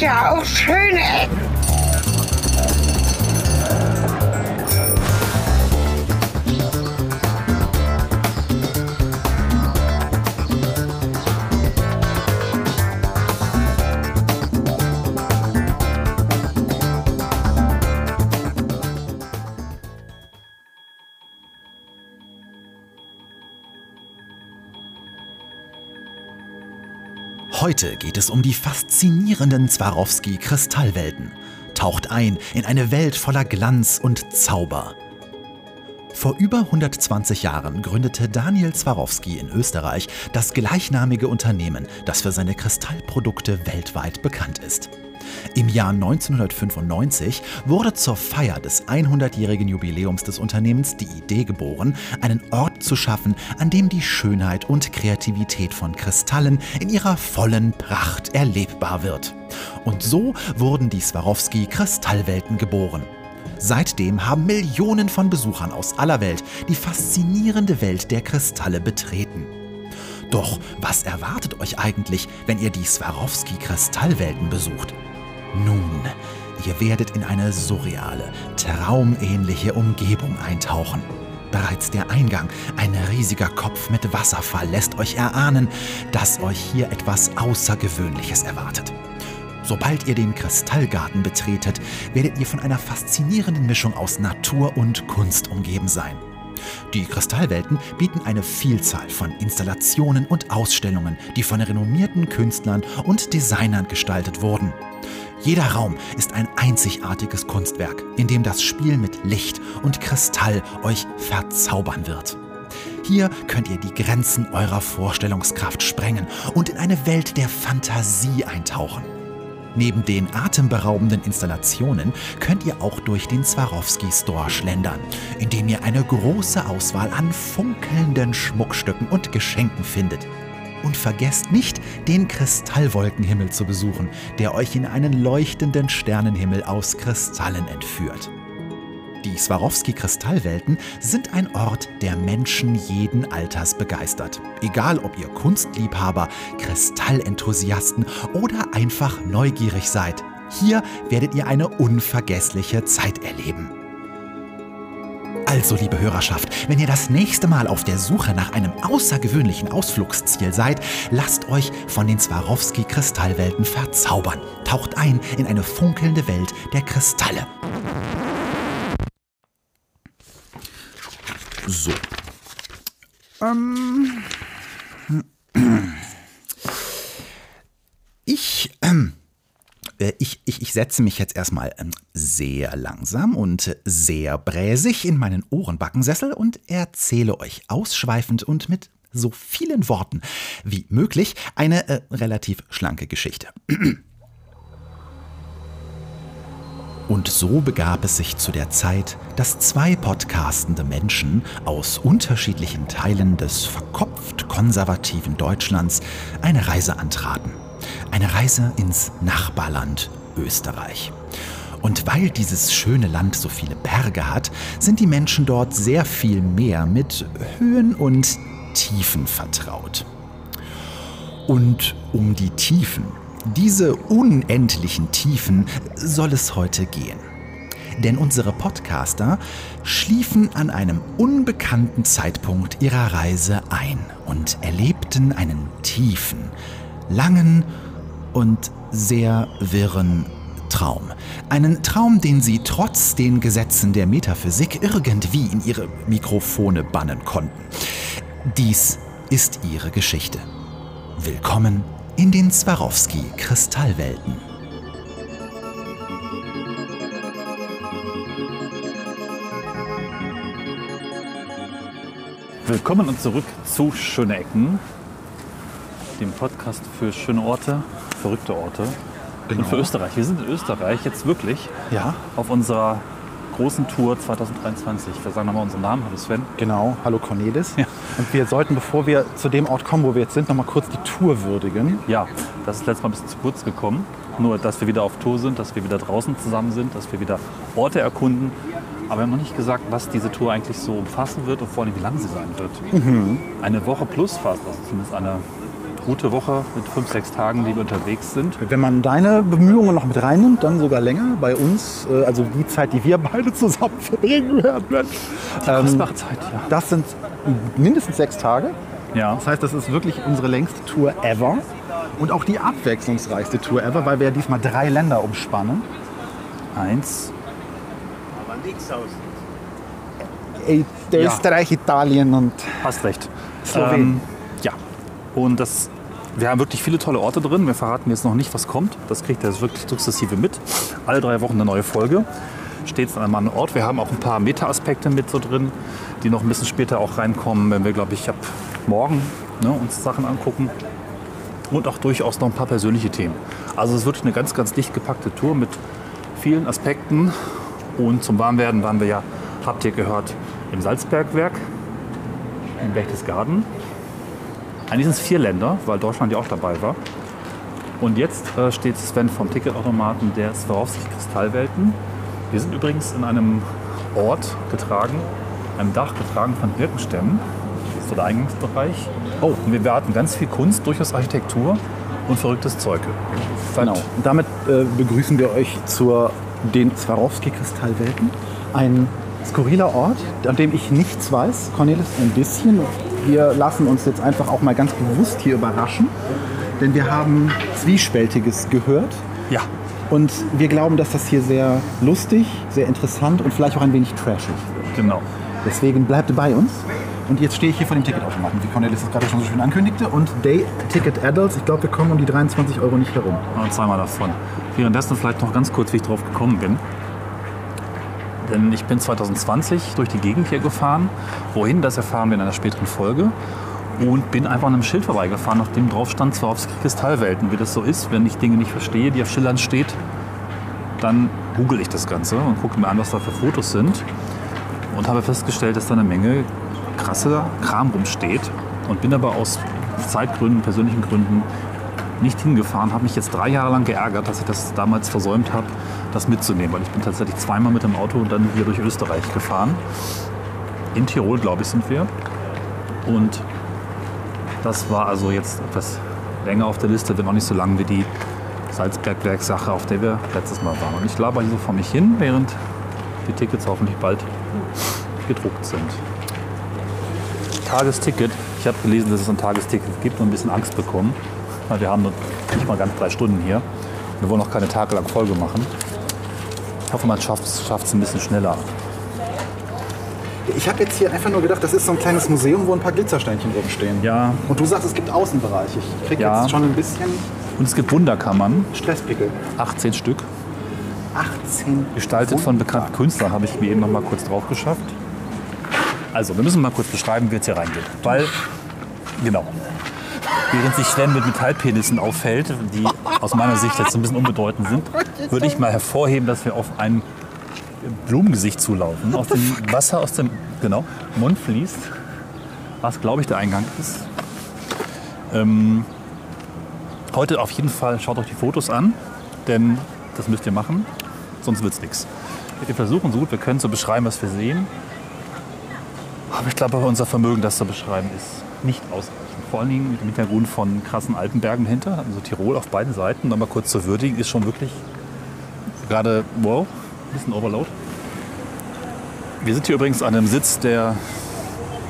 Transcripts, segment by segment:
ja auch schöne Ecken. Heute geht es um die faszinierenden Swarovski-Kristallwelten. Taucht ein in eine Welt voller Glanz und Zauber. Vor über 120 Jahren gründete Daniel Swarovski in Österreich das gleichnamige Unternehmen, das für seine Kristallprodukte weltweit bekannt ist. Im Jahr 1995 wurde zur Feier des 100-jährigen Jubiläums des Unternehmens die Idee geboren, einen Ort zu schaffen, an dem die Schönheit und Kreativität von Kristallen in ihrer vollen Pracht erlebbar wird. Und so wurden die Swarovski Kristallwelten geboren. Seitdem haben Millionen von Besuchern aus aller Welt die faszinierende Welt der Kristalle betreten. Doch was erwartet euch eigentlich, wenn ihr die Swarovski Kristallwelten besucht? Nun, ihr werdet in eine surreale, traumähnliche Umgebung eintauchen. Bereits der Eingang, ein riesiger Kopf mit Wasserfall, lässt euch erahnen, dass euch hier etwas Außergewöhnliches erwartet. Sobald ihr den Kristallgarten betretet, werdet ihr von einer faszinierenden Mischung aus Natur und Kunst umgeben sein. Die Kristallwelten bieten eine Vielzahl von Installationen und Ausstellungen, die von renommierten Künstlern und Designern gestaltet wurden. Jeder Raum ist ein einzigartiges Kunstwerk, in dem das Spiel mit Licht und Kristall euch verzaubern wird. Hier könnt ihr die Grenzen eurer Vorstellungskraft sprengen und in eine Welt der Fantasie eintauchen. Neben den atemberaubenden Installationen könnt ihr auch durch den Swarovski Store schlendern, in dem ihr eine große Auswahl an funkelnden Schmuckstücken und Geschenken findet. Und vergesst nicht, den Kristallwolkenhimmel zu besuchen, der euch in einen leuchtenden Sternenhimmel aus Kristallen entführt. Die Swarovski-Kristallwelten sind ein Ort, der Menschen jeden Alters begeistert. Egal ob ihr Kunstliebhaber, Kristallenthusiasten oder einfach neugierig seid. Hier werdet ihr eine unvergessliche Zeit erleben. Also, liebe Hörerschaft, wenn ihr das nächste Mal auf der Suche nach einem außergewöhnlichen Ausflugsziel seid, lasst euch von den Swarovski-Kristallwelten verzaubern. Taucht ein in eine funkelnde Welt der Kristalle. So. Ähm. Ich, ähm, äh, ich, ich, ich setze mich jetzt erstmal ähm, sehr langsam und sehr bräsig in meinen Ohrenbackensessel und erzähle euch ausschweifend und mit so vielen Worten wie möglich eine äh, relativ schlanke Geschichte. Und so begab es sich zu der Zeit, dass zwei podcastende Menschen aus unterschiedlichen Teilen des verkopft konservativen Deutschlands eine Reise antraten. Eine Reise ins Nachbarland Österreich. Und weil dieses schöne Land so viele Berge hat, sind die Menschen dort sehr viel mehr mit Höhen und Tiefen vertraut. Und um die Tiefen diese unendlichen Tiefen soll es heute gehen. Denn unsere Podcaster schliefen an einem unbekannten Zeitpunkt ihrer Reise ein und erlebten einen tiefen, langen und sehr wirren Traum. Einen Traum, den sie trotz den Gesetzen der Metaphysik irgendwie in ihre Mikrofone bannen konnten. Dies ist ihre Geschichte. Willkommen in den Swarovski-Kristallwelten. Willkommen und zurück zu Schöne Ecken, dem Podcast für schöne Orte, verrückte Orte genau. und für Österreich. Wir sind in Österreich jetzt wirklich ja. auf unserer großen Tour 2023. Wir sagen nochmal unseren Namen. Hallo Sven. Genau, hallo Cornelis. Ja. Und wir sollten, bevor wir zu dem Ort kommen, wo wir jetzt sind, nochmal kurz die Tour würdigen. Ja, das ist letztes Mal ein bisschen zu kurz gekommen. Nur, dass wir wieder auf Tour sind, dass wir wieder draußen zusammen sind, dass wir wieder Orte erkunden. Aber wir haben noch nicht gesagt, was diese Tour eigentlich so umfassen wird und vor allem, wie lang sie sein wird. Mhm. Eine Woche plus fast, also zumindest eine gute Woche mit fünf, sechs Tagen, die wir unterwegs sind. Wenn man deine Bemühungen noch mit reinnimmt, dann sogar länger. Bei uns, äh, also die Zeit, die wir beide zusammen verbringen werden. Ähm, Kostbare Zeit, ja. das sind mindestens sechs Tage. Ja, Das heißt, das ist wirklich unsere längste Tour ever. Und auch die abwechslungsreichste Tour ever, weil wir ja diesmal drei Länder umspannen. eins. Ey, Ja. Österreich, Italien und Hast recht. Slowenien. Ähm, ja. Und das, wir haben wirklich viele tolle Orte drin. Wir verraten jetzt noch nicht, was kommt. Das kriegt ihr jetzt wirklich sukzessive mit. Alle drei Wochen eine neue Folge. Stets an einem anderen Ort. Wir haben auch ein paar Meta-Aspekte mit so drin, die noch ein bisschen später auch reinkommen, wenn wir, glaube ich, ab morgen ne, uns Sachen angucken. Und auch durchaus noch ein paar persönliche Themen. Also es ist wirklich eine ganz, ganz dicht gepackte Tour mit vielen Aspekten. Und zum Warmwerden waren wir ja, habt ihr gehört, im Salzbergwerk in Berchtesgaden. Eigentlich sind es vier Länder, weil Deutschland ja auch dabei war. Und jetzt äh, steht Sven vom Ticketautomaten der Swarovski Kristallwelten. Wir sind übrigens in einem Ort getragen, einem Dach getragen von Birkenstämmen. Das ist so der Eingangsbereich. Oh, und wir warten ganz viel Kunst, durchaus Architektur und verrücktes Zeug. Genau. Damit äh, begrüßen wir euch zur den Swarovski-Kristallwelten. Ein skurriler Ort, an dem ich nichts weiß. Cornelis ein bisschen. Wir lassen uns jetzt einfach auch mal ganz bewusst hier überraschen. Denn wir haben Zwiespältiges gehört. Ja, Und wir glauben, dass das hier sehr lustig, sehr interessant und vielleicht auch ein wenig trashig. genau. Deswegen bleibt bei uns. Und jetzt stehe ich hier vor dem Ticketautomaten, wie Cornelis es gerade schon so schön ankündigte. Und Day Ticket Adults, ich glaube, wir kommen um die 23 Euro nicht herum. Und zweimal davon. Währenddessen vielleicht noch ganz kurz, wie ich drauf gekommen bin. Denn ich bin 2020 durch die Gegend hier gefahren. Wohin, das erfahren wir in einer späteren Folge. Und bin einfach an einem Schild vorbeigefahren, auf dem drauf stand Swarovski Kristallwelten. Wie das so ist, wenn ich Dinge nicht verstehe, die auf Schildern steht, dann google ich das Ganze und gucke mir an, was da für Fotos sind. Und habe festgestellt, dass da eine Menge krasser Kram rumsteht. Und bin aber aus Zeitgründen, persönlichen Gründen nicht hingefahren, habe mich jetzt drei Jahre lang geärgert, dass ich das damals versäumt habe, das mitzunehmen. Weil ich bin tatsächlich zweimal mit dem Auto und dann hier durch Österreich gefahren. In Tirol, glaube ich, sind wir. Und das war also jetzt etwas länger auf der Liste, wenn auch nicht so lang wie die Salzbergwerk-Sache, auf der wir letztes Mal waren. Und ich laber hier so vor mich hin, während die Tickets hoffentlich bald gedruckt sind. Tagesticket. Ich habe gelesen, dass es ein Tagesticket gibt und ein bisschen Angst bekommen. Wir haben noch nicht mal ganz drei Stunden hier. Wir wollen auch keine tagelang Folge machen. Ich hoffe, man schafft es ein bisschen schneller. Ich habe jetzt hier einfach nur gedacht, das ist so ein kleines Museum, wo ein paar Glitzersteinchen rumstehen. Ja, Und du sagst, es gibt Außenbereiche. Ich krieg Ja. jetzt schon ein bisschen und es gibt Wunderkammern, Stresspickel. 18 Stück. 18. Gestaltet von bekannten Künstlern, habe ich mir eben noch mal kurz drauf geschafft. Also, wir müssen mal kurz beschreiben, wie es hier reingeht. Weil, genau, während sich Sven mit Metallpenissen auffällt, die aus meiner Sicht jetzt ein bisschen unbedeutend sind, würde ich mal hervorheben, dass wir auf ein Blumengesicht zulaufen. Aus dem Wasser aus dem genau, Mund fließt, was, glaube ich, der Eingang ist. Ähm, heute auf jeden Fall schaut euch die Fotos an, denn das müsst ihr machen, sonst wird es nichts. Wir versuchen so gut wir können zu beschreiben, was wir sehen. Aber ich glaube, unser Vermögen, das zu beschreiben, ist nicht ausreichend. Vor allen Dingen mit dem Hintergrund von krassen Alpenbergen hinter, also Tirol auf beiden Seiten. Aber kurz zu würdigen, ist schon wirklich gerade, wow, ein bisschen Overload. Wir sind hier übrigens an einem Sitz der,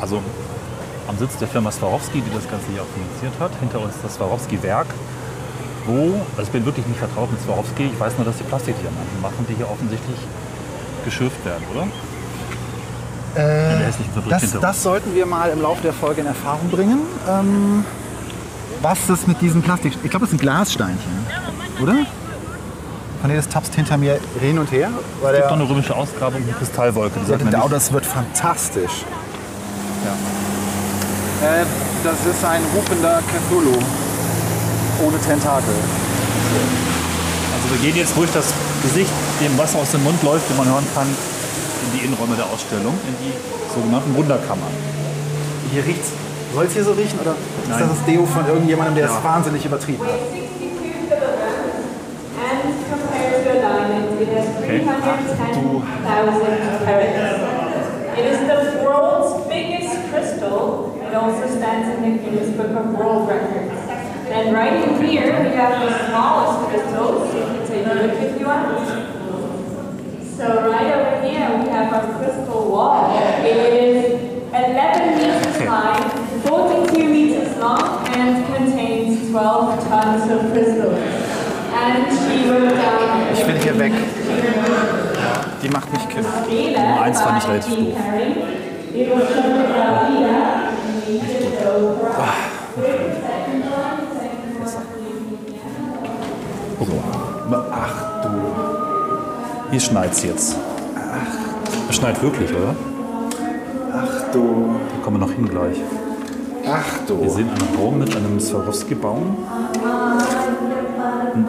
also am Sitz der Firma Swarovski, die das Ganze hier auch finanziert hat. Hinter uns das Swarovski-Werk, wo, also ich bin wirklich nicht vertraut mit Swarovski, ich weiß nur, dass die Plastikdiamanten machen, die hier offensichtlich geschürft werden, oder? Fabrik Das, das sollten wir mal im Laufe der Folge in Erfahrung bringen. Ähm, was das mit diesem Plastik... Ich glaube, das sind Glassteinchen, oder? Cornelis tapst hinter mir hin und her. Weil Es gibt noch eine römische Ausgrabung, eine Kristallwolke. Die oh, nicht- das wird fantastisch. Ja. Äh, das ist ein rupender Cthulhu. Ohne Tentakel. Also wir gehen jetzt durch das Gesicht, dem Wasser aus dem Mund läuft, wie man hören kann, die Innenräume der Ausstellung, in die sogenannten Wunderkammern. Hier riecht's. Soll es hier so riechen oder ist Nein. das das Deo von irgendjemandem, der es Ja. wahnsinnig übertrieben hat? 310,000 carats. It is the world's biggest crystal. It also stands in the Guinness Book of World Records. And right in here, we have the smallest crystals. You can take a look if you want. So right over here, we have our crystal wall. It is 11 meters high, 42 meters long, and contains 12 tons of crystals. And she wrote down Ich will hier weg. Die macht mich kipp. Nummer eins fand ich relativ doof. It Hier schneit's jetzt. Es schneit wirklich, oder? Ach du. Da kommen wir noch hin gleich. Ach Wir du. sehen einen Raum mit einem Swarovski-Baum.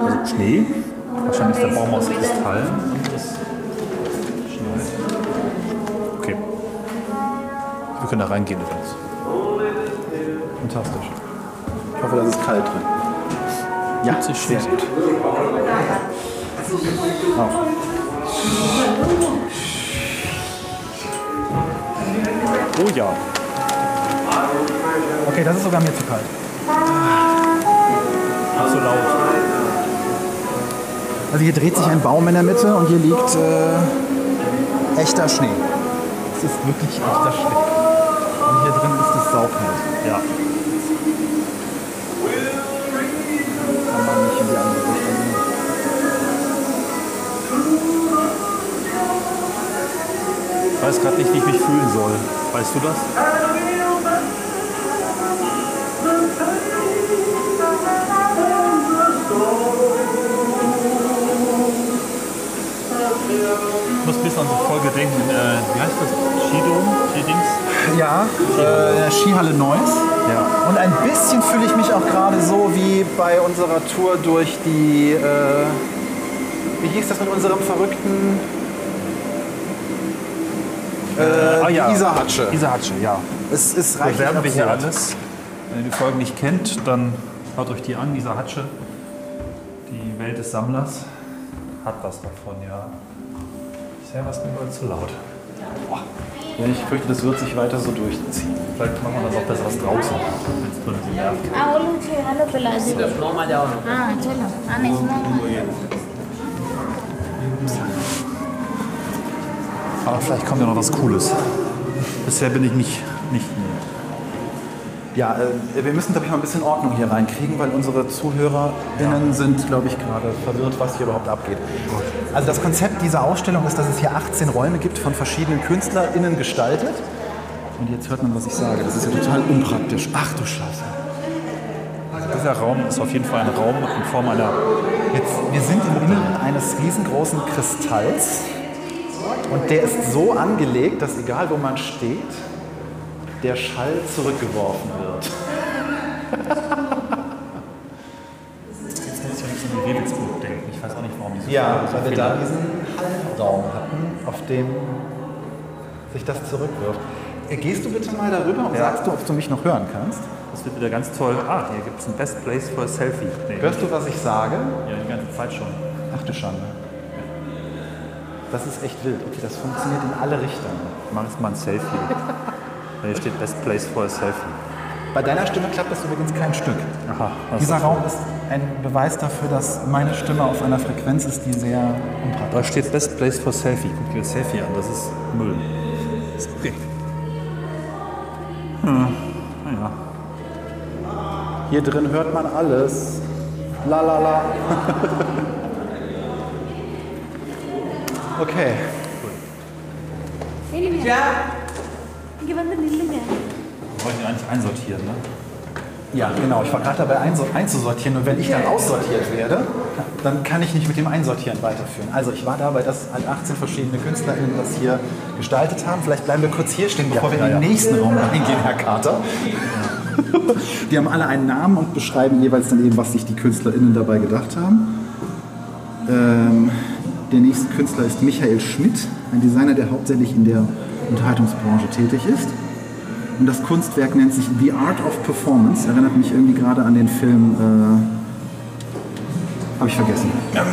Also Schnee. Wahrscheinlich ist der Baum aus Kristall. Und es schneit. Okay. Wir können da reingehen übrigens. Fantastisch. Ich hoffe, das ist kalt drin. Ja, sehr gut. Auf. Oh ja. Okay, das ist sogar mir zu kalt. Ach so laut. Also hier dreht sich ein Baum in der Mitte und hier liegt äh, echter Schnee. Es ist wirklich echter Schnee. Und hier drin ist es saukalt. Ja. Weiß gerade nicht, wie ich mich fühlen soll. Weißt du das? Ich muss ein bisschen an so Folge denken. Äh, wie heißt das? Skidom? Skidings? Ja, äh, Skihalle Neuss. Ja. Und ein bisschen fühle ich mich auch gerade so wie bei unserer Tour durch die, äh, wie hieß das mit unserem verrückten äh, Ah ja. die Isar-Hatsche. Isar-Hatsche, ja. Es ist reichlich Bewerben wir hier alles. Wenn ihr die Folgen nicht kennt, dann hört euch die an, dieser Hatsche. Die Welt des Sammlers hat was davon, ja. Bisher war es mir wohl zu laut. Ja, ich fürchte, das wird sich weiter so durchziehen. Vielleicht machen wir dann noch besser was draußen, drinnen so nervt. Ah, Aber vielleicht kommt ja noch was Cooles. Bisher bin ich nicht, nicht Ja, äh, wir müssen, glaube ich, mal ein bisschen Ordnung hier reinkriegen, weil unsere ZuhörerInnen sind, glaube ich, gerade verwirrt, was hier überhaupt abgeht. Also das Konzept dieser Ausstellung ist, dass es hier 18 Räume gibt, von verschiedenen KünstlerInnen gestaltet. Und jetzt hört man, was ich sage. Das ist ja total unpraktisch. Ach du Scheiße. Dieser Raum ist auf jeden Fall ein Raum in Form einer. Jetzt, wir sind im Inneren eines riesengroßen Kristalls. Und der ist so angelegt, dass egal wo man steht, der Schall zurückgeworfen wird. Jetzt muss ich ein bisschen an Redelsburg denken. Ich weiß auch nicht, warum die so Ja, so weil wir da diesen Hallraum hatten, auf dem sich das zurückwirft. Äh, Gehst du bitte mal darüber und Ja. sagst du, ob du mich noch hören kannst? Das wird wieder ganz toll. Ah, hier gibt es ein Best Place for a Selfie. Nee, Hörst du, was ich sage? Ja, die ganze Zeit schon. Ach du Schande. Das ist echt wild. Okay, das funktioniert in alle Richtungen. Mach jetzt mal ein Selfie. Hier steht Best Place for a Selfie. Bei deiner Stimme klappt das übrigens kein Stück. Aha. Dieser ist Raum ist ein Beweis dafür, dass meine Stimme auf einer Frequenz ist, die sehr unpraktisch Da steht Best Place for Selfie. Guck dir das Selfie an, das ist Müll. Ist okay. Hm. Naja. Hier drin hört man alles. La la la. Okay. Cool. Ja? Hier waren wir wollten eigentlich einsortieren, ne? Ja, genau. Ich war gerade dabei einzusortieren und wenn ich dann aussortiert werde, dann kann ich nicht mit dem Einsortieren weiterführen. Also ich war dabei, dass halt 18 verschiedene KünstlerInnen das hier gestaltet haben. Vielleicht bleiben wir kurz hier stehen, bevor ja, wir in den ja. nächsten Raum reingehen, Herr Carter. Die haben alle einen Namen und beschreiben jeweils dann eben, was sich die KünstlerInnen dabei gedacht haben. Ähm, der nächste Künstler ist Michael Schmidt, ein Designer, der hauptsächlich in der Unterhaltungsbranche tätig ist. Und das Kunstwerk nennt sich The Art of Performance. Erinnert mich irgendwie gerade an den Film. Äh, Habe ich vergessen. Ja.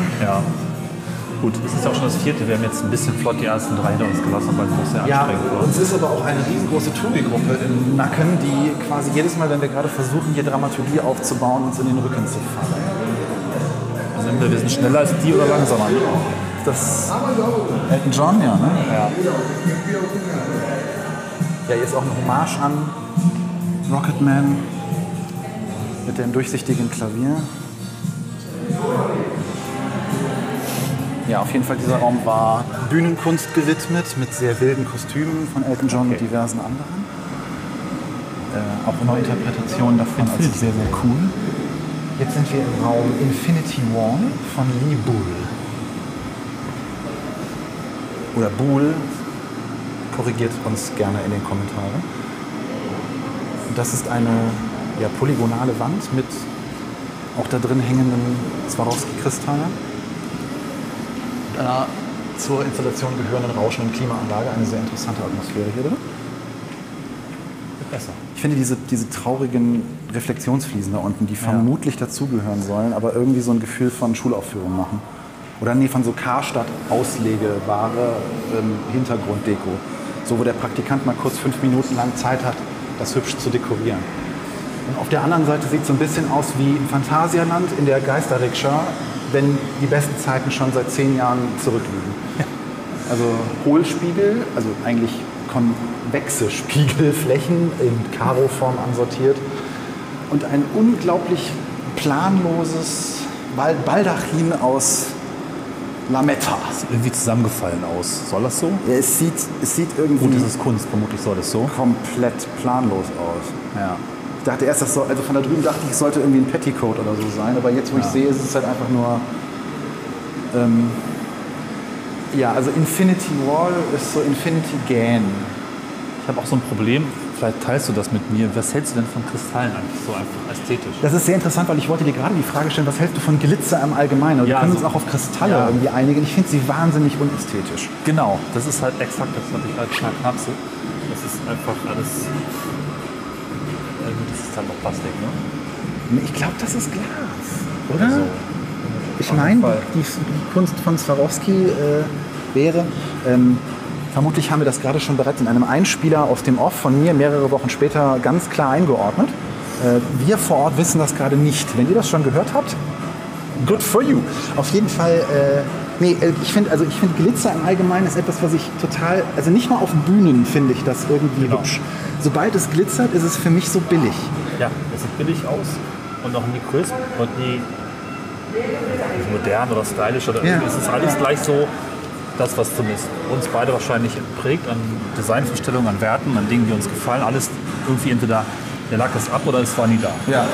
Gut, es ist auch schon das vierte. Wir haben jetzt ein bisschen flott die ersten drei hinter uns gelassen, weil es auch sehr Ja, anstrengend war. uns ist aber auch eine riesengroße Touri-Gruppe im Nacken, die quasi jedes Mal, wenn wir gerade versuchen, hier Dramaturgie aufzubauen, uns in den Rücken zu fallen. Entweder wir sind schneller als die oder langsamer. Das Elton John, ja, ne? Ja. Ja, hier ist auch eine Hommage an Rocketman mit dem durchsichtigen Klavier. Ja, auf jeden Fall, dieser Raum war Bühnenkunst gewidmet mit sehr wilden Kostümen von Elton John und diversen anderen. Äh, auch Neuinterpretationen davon. Also sehr, sehr cool. Jetzt sind wir im Raum Infinity Wall von Lee Bull. Oder Bull, korrigiert uns gerne in den Kommentaren. Das ist eine ja, polygonale Wand mit auch da drin hängenden Swarovski-Kristallen. Einer zur Installation gehörenden rauschenden Klimaanlage. Eine sehr interessante Atmosphäre hier drin. Besser. Ich finde diese, diese traurigen Reflexionsfliesen da unten, die vermutlich dazugehören sollen, aber irgendwie so ein Gefühl von Schulaufführung machen. Oder nee, von so Karstadt auslegebare ähm, Hintergrunddeko. So, wo der Praktikant mal kurz fünf Minuten lang Zeit hat, das hübsch zu dekorieren. Und auf der anderen Seite sieht es so ein bisschen aus wie im Phantasialand in der Geisterrikscha, wenn die besten Zeiten schon seit zehn Jahren zurückliegen. Also Hohlspiegel, also eigentlich konvexe Spiegelflächen in Karo-Form ansortiert und ein unglaublich planloses Bal- Baldachin aus Lametta. Sieht irgendwie zusammengefallen aus. Soll das so? Ja, es, sieht, es sieht irgendwie Gut, das ist Kunst, vermutlich soll das so. komplett planlos aus. Ja. Ich dachte erst, das soll, also von da drüben dachte ich, es sollte irgendwie ein Petticoat oder so sein, aber jetzt, wo ich sehe, ist es halt einfach nur. Ähm, ja, also Infinity Wall ist so Infinity Gan. Ich habe auch so ein Problem, vielleicht teilst du das mit mir. Was hältst du denn von Kristallen eigentlich so einfach ästhetisch? Das ist sehr interessant, weil ich wollte dir gerade die Frage stellen, was hältst du von Glitzer im Allgemeinen? Und Ja, wir können also- uns auch auf Kristalle ja. irgendwie einigen. Ich finde sie wahnsinnig unästhetisch. Genau, das ist halt exakt das, was ich als Schnarknapse. Das ist einfach alles. Gut, das ist halt noch Plastik, ne? Ich glaube, das ist Glas, oder? Also, Ich meine, die, die Kunst von Swarovski äh, wäre, ähm, vermutlich haben wir das gerade schon bereits in einem Einspieler aus dem Off von mir mehrere Wochen später ganz klar eingeordnet. Äh, wir vor Ort wissen das gerade nicht. Wenn ihr das schon gehört habt, good for you. Auf jeden Fall, äh, nee, äh, ich finde also ich finde Glitzer im Allgemeinen ist etwas, was ich total, also nicht mal auf Bühnen finde ich das irgendwie Genau. hübsch. Sobald es glitzert, ist es für mich so billig. ja, es sieht billig aus und auch nie crisp und nie modern oder stylisch oder Ja. irgendwie. Es ist alles gleich so das, was zumindest uns beide wahrscheinlich prägt an Designvorstellungen, an Werten, an Dingen, die uns gefallen. Alles irgendwie entweder der lag es ab oder es war nie da. Ja.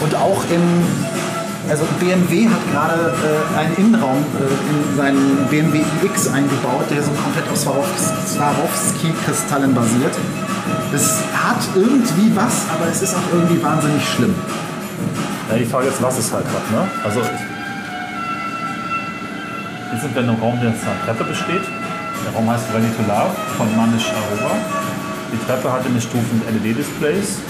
Und auch im, also BMW hat gerade äh, einen Innenraum äh, in seinen BMW iX eingebaut, der so komplett auf Swarovski- Swarovski-Kristallen basiert. Es hat irgendwie was, aber es ist auch irgendwie wahnsinnig schlimm. Ja, die Frage ist, was es halt hat. Ne? Also hier sind wir in einem Raum, der aus einer Treppe besteht. Der Raum heißt Ready to Love von Manish Arora. Die Treppe hat in den Stufen LED-Displays,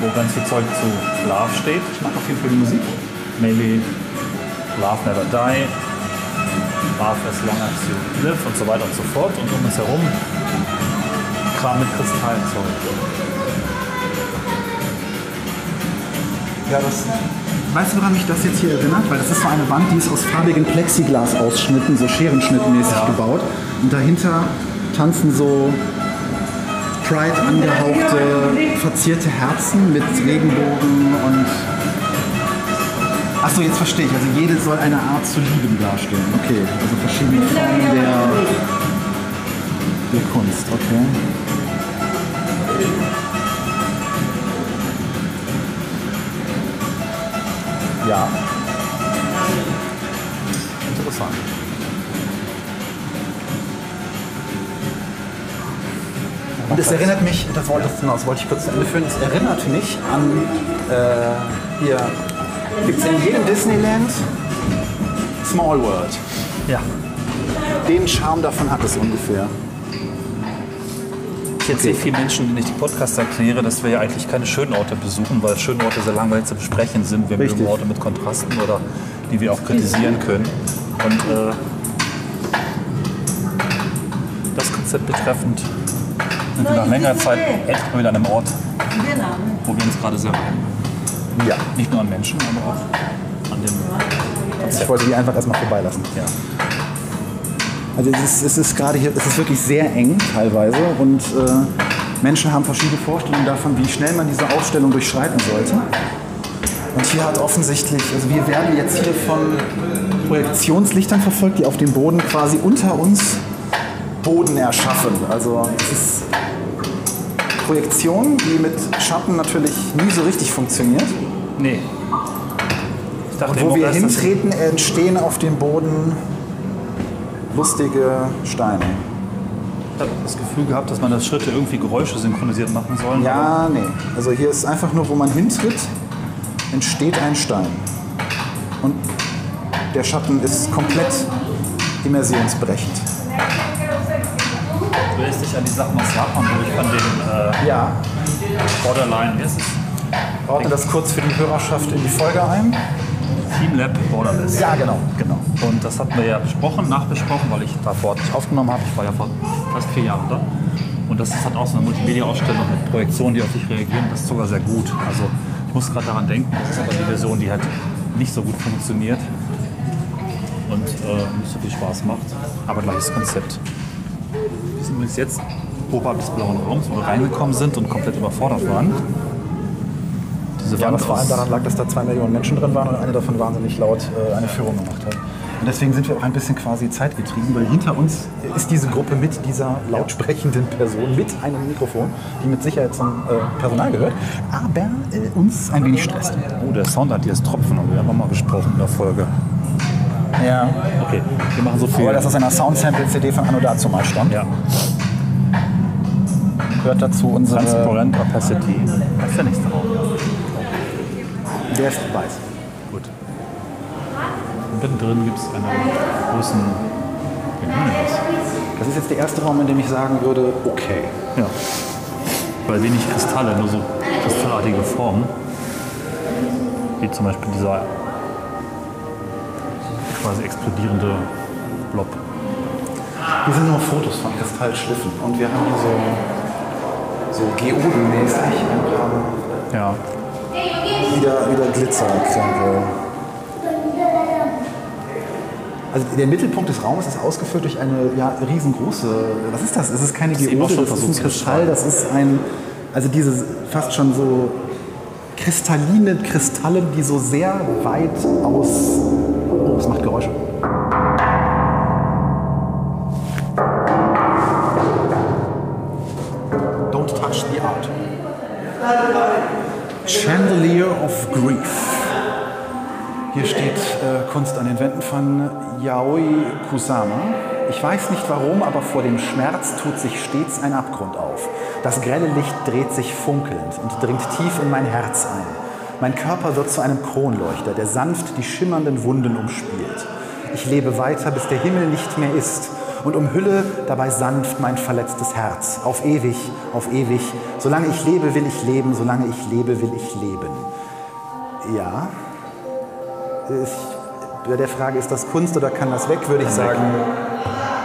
wo ganz viel Zeug zu Love steht. Ich mag auf jeden Fall die Musik. Maybe Love Never Die, Love As Long As You Live und so weiter und so fort. Und um uns herum Kram mit Kristallzeug. Ja, das. Weißt du, woran mich das jetzt hier erinnert? Weil das ist so eine Wand, die ist aus farbigen Plexiglas-Ausschnitten, so Scherenschnittmäßig Ja. gebaut. Und dahinter tanzen so Pride angehauchte, verzierte Herzen mit Regenbogen und. Achso, jetzt verstehe ich. Also jede soll eine Art zu lieben darstellen. Okay, also verschiedene Formen der, der Kunst. Okay. Ja. Interessant. Und es erinnert mich, das wollte, das wollte ich kurz zu Ende führen, es erinnert mich an, äh, hier gibt es in jedem Disneyland Small World. Ja. Den Charme davon hat es ungefähr. Ich erzähle vielen Menschen, denen ich die Podcasts erkläre, dass wir ja eigentlich keine schönen Orte besuchen, weil schöne Orte sehr langweilig zu besprechen sind. Wir Richtig. mögen Orte mit Kontrasten oder die wir auch kritisieren können. Und äh, das Konzept betreffend sind wir nach längerer Zeit echt mal wieder an einem Ort, wo wir uns gerade sehr reiben. Ja. Nicht nur an Menschen, aber auch an dem Ich wollte die einfach erstmal vorbeilassen. Ja. Also es ist, es ist gerade hier, es ist wirklich sehr eng teilweise und äh, Menschen haben verschiedene Vorstellungen davon, wie schnell man diese Ausstellung durchschreiten sollte. Und hier hat offensichtlich, also wir werden jetzt hier von Projektionslichtern verfolgt, die auf dem Boden quasi unter uns Boden erschaffen. Also es ist Projektion, die mit Schatten natürlich nie so richtig funktioniert. Nee. Ich dachte Und wo wir hintreten, entstehen auf dem Boden lustige Steine. Ich habe das Gefühl gehabt, dass man das Schritte irgendwie Geräusche synchronisiert machen soll. Ja, nee. Also hier ist einfach nur, wo man hintritt, entsteht ein Stein. Und der Schatten ist komplett immersionsbrechend. Du erinnerst dich an die Sache Massacre, wo ich von dem äh, Ja. Borderline, wie heißt es? Ordne das kurz für die Hörerschaft in die Folge ein. Team Lab Borderless. Ja, genau. Genau. Und das hatten wir ja besprochen, nachbesprochen, weil ich davor nicht aufgenommen habe. Ich war ja vor fast vier Jahren da. Und das ist halt auch so eine Multimedia-Ausstellung mit Projektionen, die auf dich reagieren. Das ist sogar sehr gut. Also ich muss gerade daran denken, das ist aber die Version, die halt nicht so gut funktioniert und äh, nicht so viel Spaß macht. Aber gleiches Konzept. Wir sind übrigens jetzt oberhalb des blauen Raums, wo wir reingekommen sind und komplett überfordert waren. Diese Ja, Wand was vor allem daran lag, dass da zwei Millionen Menschen drin waren und eine davon wahnsinnig laut äh, eine Führung gemacht hat. Und deswegen sind wir auch ein bisschen quasi zeitgetrieben, weil hinter uns ist diese Gruppe mit dieser lautsprechenden Person, mit einem Mikrofon, die mit Sicherheit zum äh, Personal gehört, aber äh, uns ein wenig stresst. Oh, der Sound hat hier das Tropfen, aber wir haben auch mal besprochen in der Folge. Ja. Okay, wir machen so viel. Aber das aus einer Soundsample-CD von Anno dazu mal stammt. ja. Hört dazu unsere... Transparent Opacity. Das ist der nächste Raum. Der ist weiß. Gut. Und gibt es einen großen. Das ist jetzt der erste Raum, in dem ich sagen würde, okay. Ja. Weil wenig Kristalle, nur so kristallartige Formen. Wie zum Beispiel dieser quasi explodierende Blob. Hier sind nur Fotos von Kristallschliffen und wir haben hier so, so geodenmäßig ein paar Ja. Wieder, wieder Glitzerkrempel. Also der Mittelpunkt des Raumes ist ausgeführt durch eine ja, riesengroße, was ist das? Es ist keine Geode, das ist ein Kristall, das ist ein, also diese fast schon so kristalline Kristalle, die so sehr weit aus, oh, es macht Geräusche. Don't touch the art. Chandelier of Grief. Hier steht äh, Kunst an den Wänden von Yaoi Kusama. Ich weiß nicht warum, aber vor dem Schmerz tut sich stets ein Abgrund auf. Das grelle Licht dreht sich funkelnd und dringt tief in mein Herz ein. Mein Körper wird zu einem Kronleuchter, der sanft die schimmernden Wunden umspielt. Ich lebe weiter, bis der Himmel nicht mehr ist und umhülle dabei sanft mein verletztes Herz. Auf ewig, auf ewig. Solange ich lebe, will ich leben. Solange ich lebe, will ich leben. Ja. Ich, bei der Frage, ist das Kunst oder kann das weg, würde ich sagen,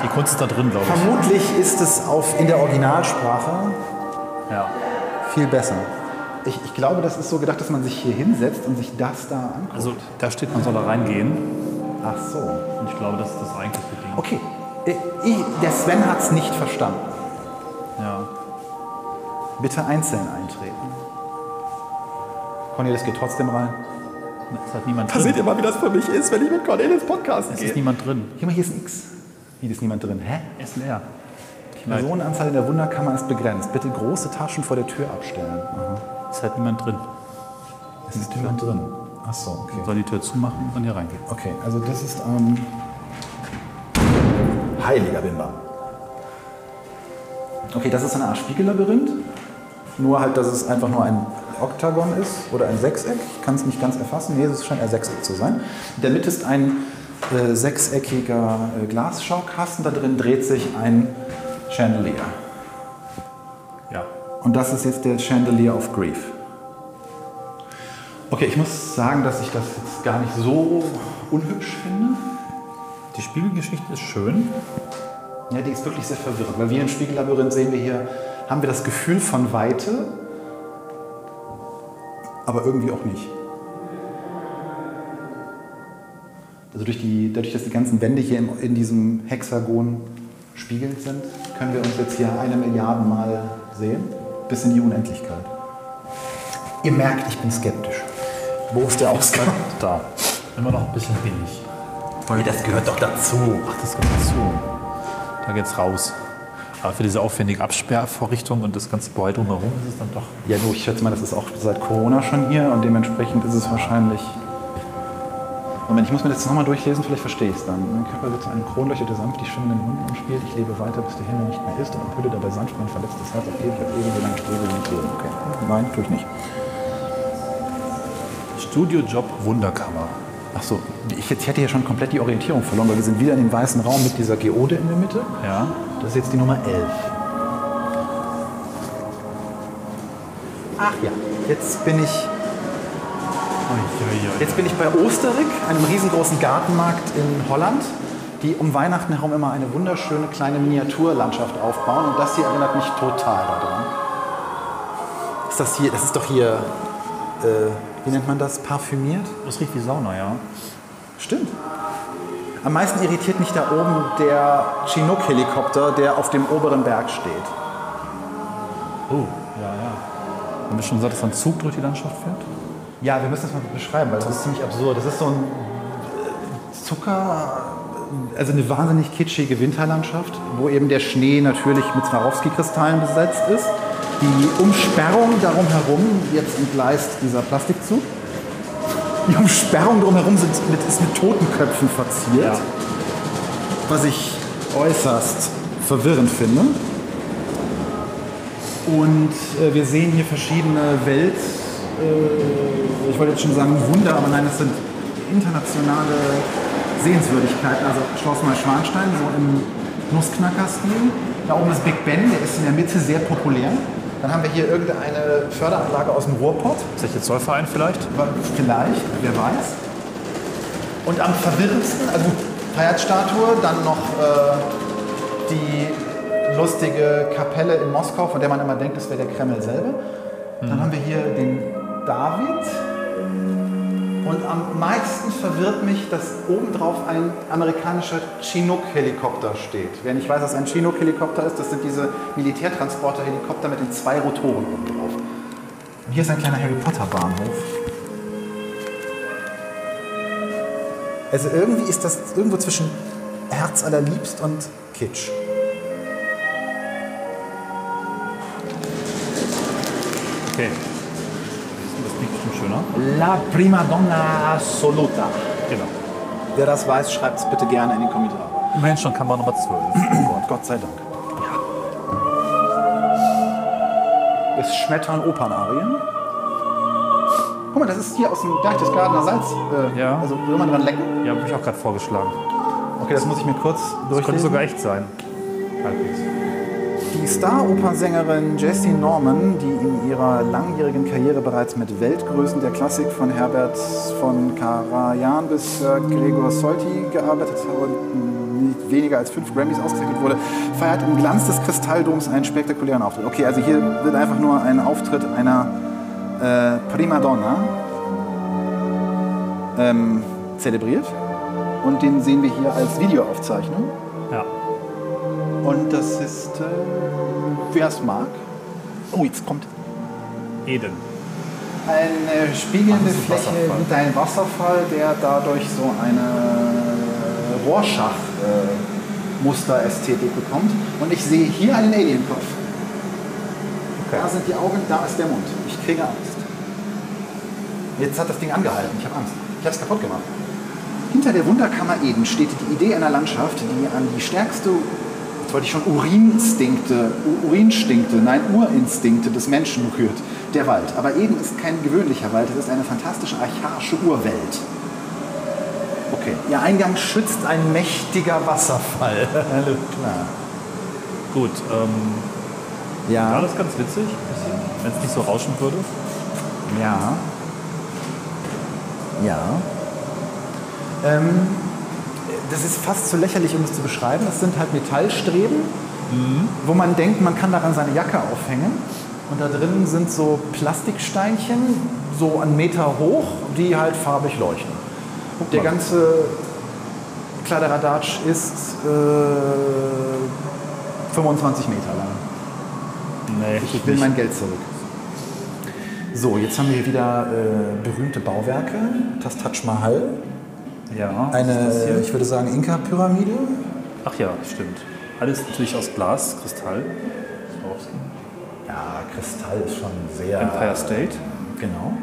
Die Kunst ist da drin, glaube ich. vermutlich ist es auf, in der Originalsprache Ja. viel besser. Ich, ich glaube, das ist so gedacht, dass man sich hier hinsetzt und sich das da anguckt. Also da steht, man soll da reingehen. Ach so. Und ich glaube, das ist das eigentliche Ding. Okay. Äh, Ich, der Sven hat es nicht verstanden. Ja. Bitte einzeln eintreten. Cornelis geht trotzdem rein. Es hat niemand Da seht drin. ihr mal, wie das für mich ist, wenn ich mit Cornelis Podcast Es gehe. ist niemand drin. Hier mal, hier ist ein X. Hier ist niemand drin. Hä? Er ist leer. Die Personenanzahl in der Wunderkammer ist begrenzt. Bitte große Taschen vor der Tür abstellen. Aha. Es hat niemand drin. Es ist niemand drin. Ach so, okay. Soll die Tür zumachen und dann hier reingehen. Okay, also das ist ähm, heiliger Bimba. Okay, das ist eine Art Spiegellabyrinth. Nur halt, dass es einfach nur ein Oktagon ist oder ein Sechseck. Ich kann es nicht ganz erfassen. Nee, es scheint ein Sechseck zu sein. In der Mitte ist ein äh, sechseckiger äh, Glasschaukasten. Da drin dreht sich ein Chandelier. Ja. Und das ist jetzt der Chandelier of Grief. Okay, ich muss sagen, dass ich das jetzt gar nicht so unhübsch finde. Die Spiegelgeschichte ist schön. Ja, die ist wirklich sehr verwirrend, weil wir im Spiegellabyrinth sehen wir hier, haben wir das Gefühl von Weite, aber irgendwie auch nicht. Also durch die, dadurch, dass die ganzen Wände hier in, in diesem Hexagon spiegelt sind, können wir uns jetzt hier eine Milliarde Mal sehen, bis in die Unendlichkeit. Ihr merkt, ich bin skeptisch. Wo ist der Ausgang? Da. Immer noch ein bisschen wenig. Nee, das gehört doch dazu. Ach, das kommt dazu. Da geht's raus. Aber für diese aufwendige Absperrvorrichtung und das ganze Gebäude drumherum ist es dann doch. Ja, du, ich schätze mal, das ist auch seit Corona schon hier und dementsprechend ist es wahrscheinlich. Moment, ich muss mir das nochmal durchlesen, vielleicht verstehe ich es dann. Mein Körper wird zu einem Kronleuchter, der sanft die schwimmenden Wunden umspielt. Ich lebe weiter, bis der Himmel nicht mehr ist und umhülle dabei sanft mein verletztes Herz auf ewig, auf ewig, so lange strebe wie ich lebe. Okay. Nein, tue ich nicht. Studiojob Wunderkammer. Ach so, ich, jetzt, ich hätte hier schon komplett die Orientierung verloren, weil wir sind wieder in dem weißen Raum mit dieser Geode in der Mitte. Ja. Das ist jetzt die Nummer 11. Ach ja, jetzt bin ich, jetzt bin ich bei Osterik, einem riesengroßen Gartenmarkt in Holland, die um Weihnachten herum immer eine wunderschöne kleine Miniaturlandschaft aufbauen. Und das hier erinnert mich total daran. Ist das hier, das ist doch hier, äh, wie nennt man das, parfümiert? Das riecht wie Sauna, ja. Stimmt. Am meisten irritiert mich da oben der Chinook-Helikopter, der auf dem oberen Berg steht. Oh, ja, ja. Haben wir schon gesagt, dass ein Zug durch die Landschaft fährt? Ja, wir müssen das mal beschreiben, weil das ist ziemlich absurd. Das ist so ein äh, Zucker, also eine wahnsinnig kitschige Winterlandschaft, wo eben der Schnee natürlich mit Swarovski-Kristallen besetzt ist. Die Umsperrung darum herum, jetzt entgleist dieser Plastikzug. Die Umsperrung drumherum sind mit, ist mit Totenköpfen verziert, was ich äußerst verwirrend finde. Und äh, wir sehen hier verschiedene Welt, äh, ich wollte jetzt schon sagen Wunder, aber nein, es sind internationale Sehenswürdigkeiten. Also Schloss Neuschwanstein, so im Nussknacker-Stil. Da oben ist Big Ben, der ist in der Mitte sehr populär. Dann haben wir hier irgendeine Förderanlage aus dem Ruhrpott. Ist das jetzt Zollverein vielleicht? Vielleicht, wer weiß. Und am verwirrendsten, also Freiheitsstatue, dann noch äh, die lustige Kapelle in Moskau, von der man immer denkt, es wäre der Kreml selber. Dann haben wir hier den David. Und am meisten verwirrt mich, dass obendrauf ein amerikanischer Chinook-Helikopter steht. Wer nicht weiß, was ein Chinook-Helikopter ist, das sind diese Militärtransporter-Helikopter mit den zwei Rotoren oben drauf. Und hier ist ein kleiner Harry Potter-Bahnhof. Also irgendwie ist das irgendwo zwischen Herz allerliebst und Kitsch. Okay. Schöner. La Prima Donna Assoluta. Genau. Wer das weiß, schreibt es bitte gerne in die Kommentare. Immerhin schon Kammer Nummer 12. Oh Gott. Gott sei Dank. Es schmettern Opernarien. Guck mal, das ist hier aus dem Berchtesgadener Salz. Äh, Ja. Also will man dran lecken? Ja, habe ich auch gerade vorgeschlagen. Okay, das muss ich mir kurz Das könnte durchlesen. sogar echt sein. Halbwegs. Die Star-Opernsängerin Jessie Norman, die in ihrer langjährigen Karriere bereits mit Weltgrößen der Klassik von Herbert von Karajan bis Sir Gregor Solti gearbeitet hat und nicht weniger als fünf Grammys ausgezeichnet wurde, feiert im Glanz des Kristalldoms einen spektakulären Auftritt. Okay, also hier wird einfach nur ein Auftritt einer äh, Prima Donna ähm, zelebriert und den sehen wir hier als Videoaufzeichnung. Ja. Und das ist, äh, wer es mag. Oh, jetzt kommt Eden. eine spiegelnde Ach, Fläche Wasserfall. mit einem Wasserfall, der dadurch so eine Rorschach-Muster-Ästhetik bekommt. Und ich sehe hier einen Alienkopf. Da sind die Augen, da ist der Mund. Ich kriege Angst. Jetzt hat das Ding angehalten. Ich habe Angst. Ich habe es kaputt gemacht. Hinter der Wunderkammer Eden steht die Idee einer Landschaft, die an die stärkste, jetzt wollte ich schon Urinstinkte, Urinstinkte, nein, Urinstinkte des Menschen rührt. Der Wald. Aber Eden ist kein gewöhnlicher Wald, es ist eine fantastische archaische Urwelt. Okay, ihr Eingang schützt ein mächtiger Wasserfall. Alles klar. Gut. Ähm, ja, Ja, das ist ganz witzig. Wenn es nicht so rauschen würde. ja. Ja. Ähm, das ist fast zu lächerlich, um es zu beschreiben. Das sind halt Metallstreben, wo man denkt, man kann daran seine Jacke aufhängen. Und da drin sind so Plastiksteinchen, so einen Meter hoch, die halt farbig leuchten. Der ganze Kladderadatsch ist äh, 25 Meter lang. Nee, Ich will mein Geld zurück. So, jetzt haben wir hier wieder äh, berühmte Bauwerke. Das Taj Mahal. Ja, Eine, ich würde sagen, Inka-Pyramide. Ach ja, stimmt. Alles natürlich aus Glas, Kristall. Ja, Kristall ist schon sehr. Empire State. Genau.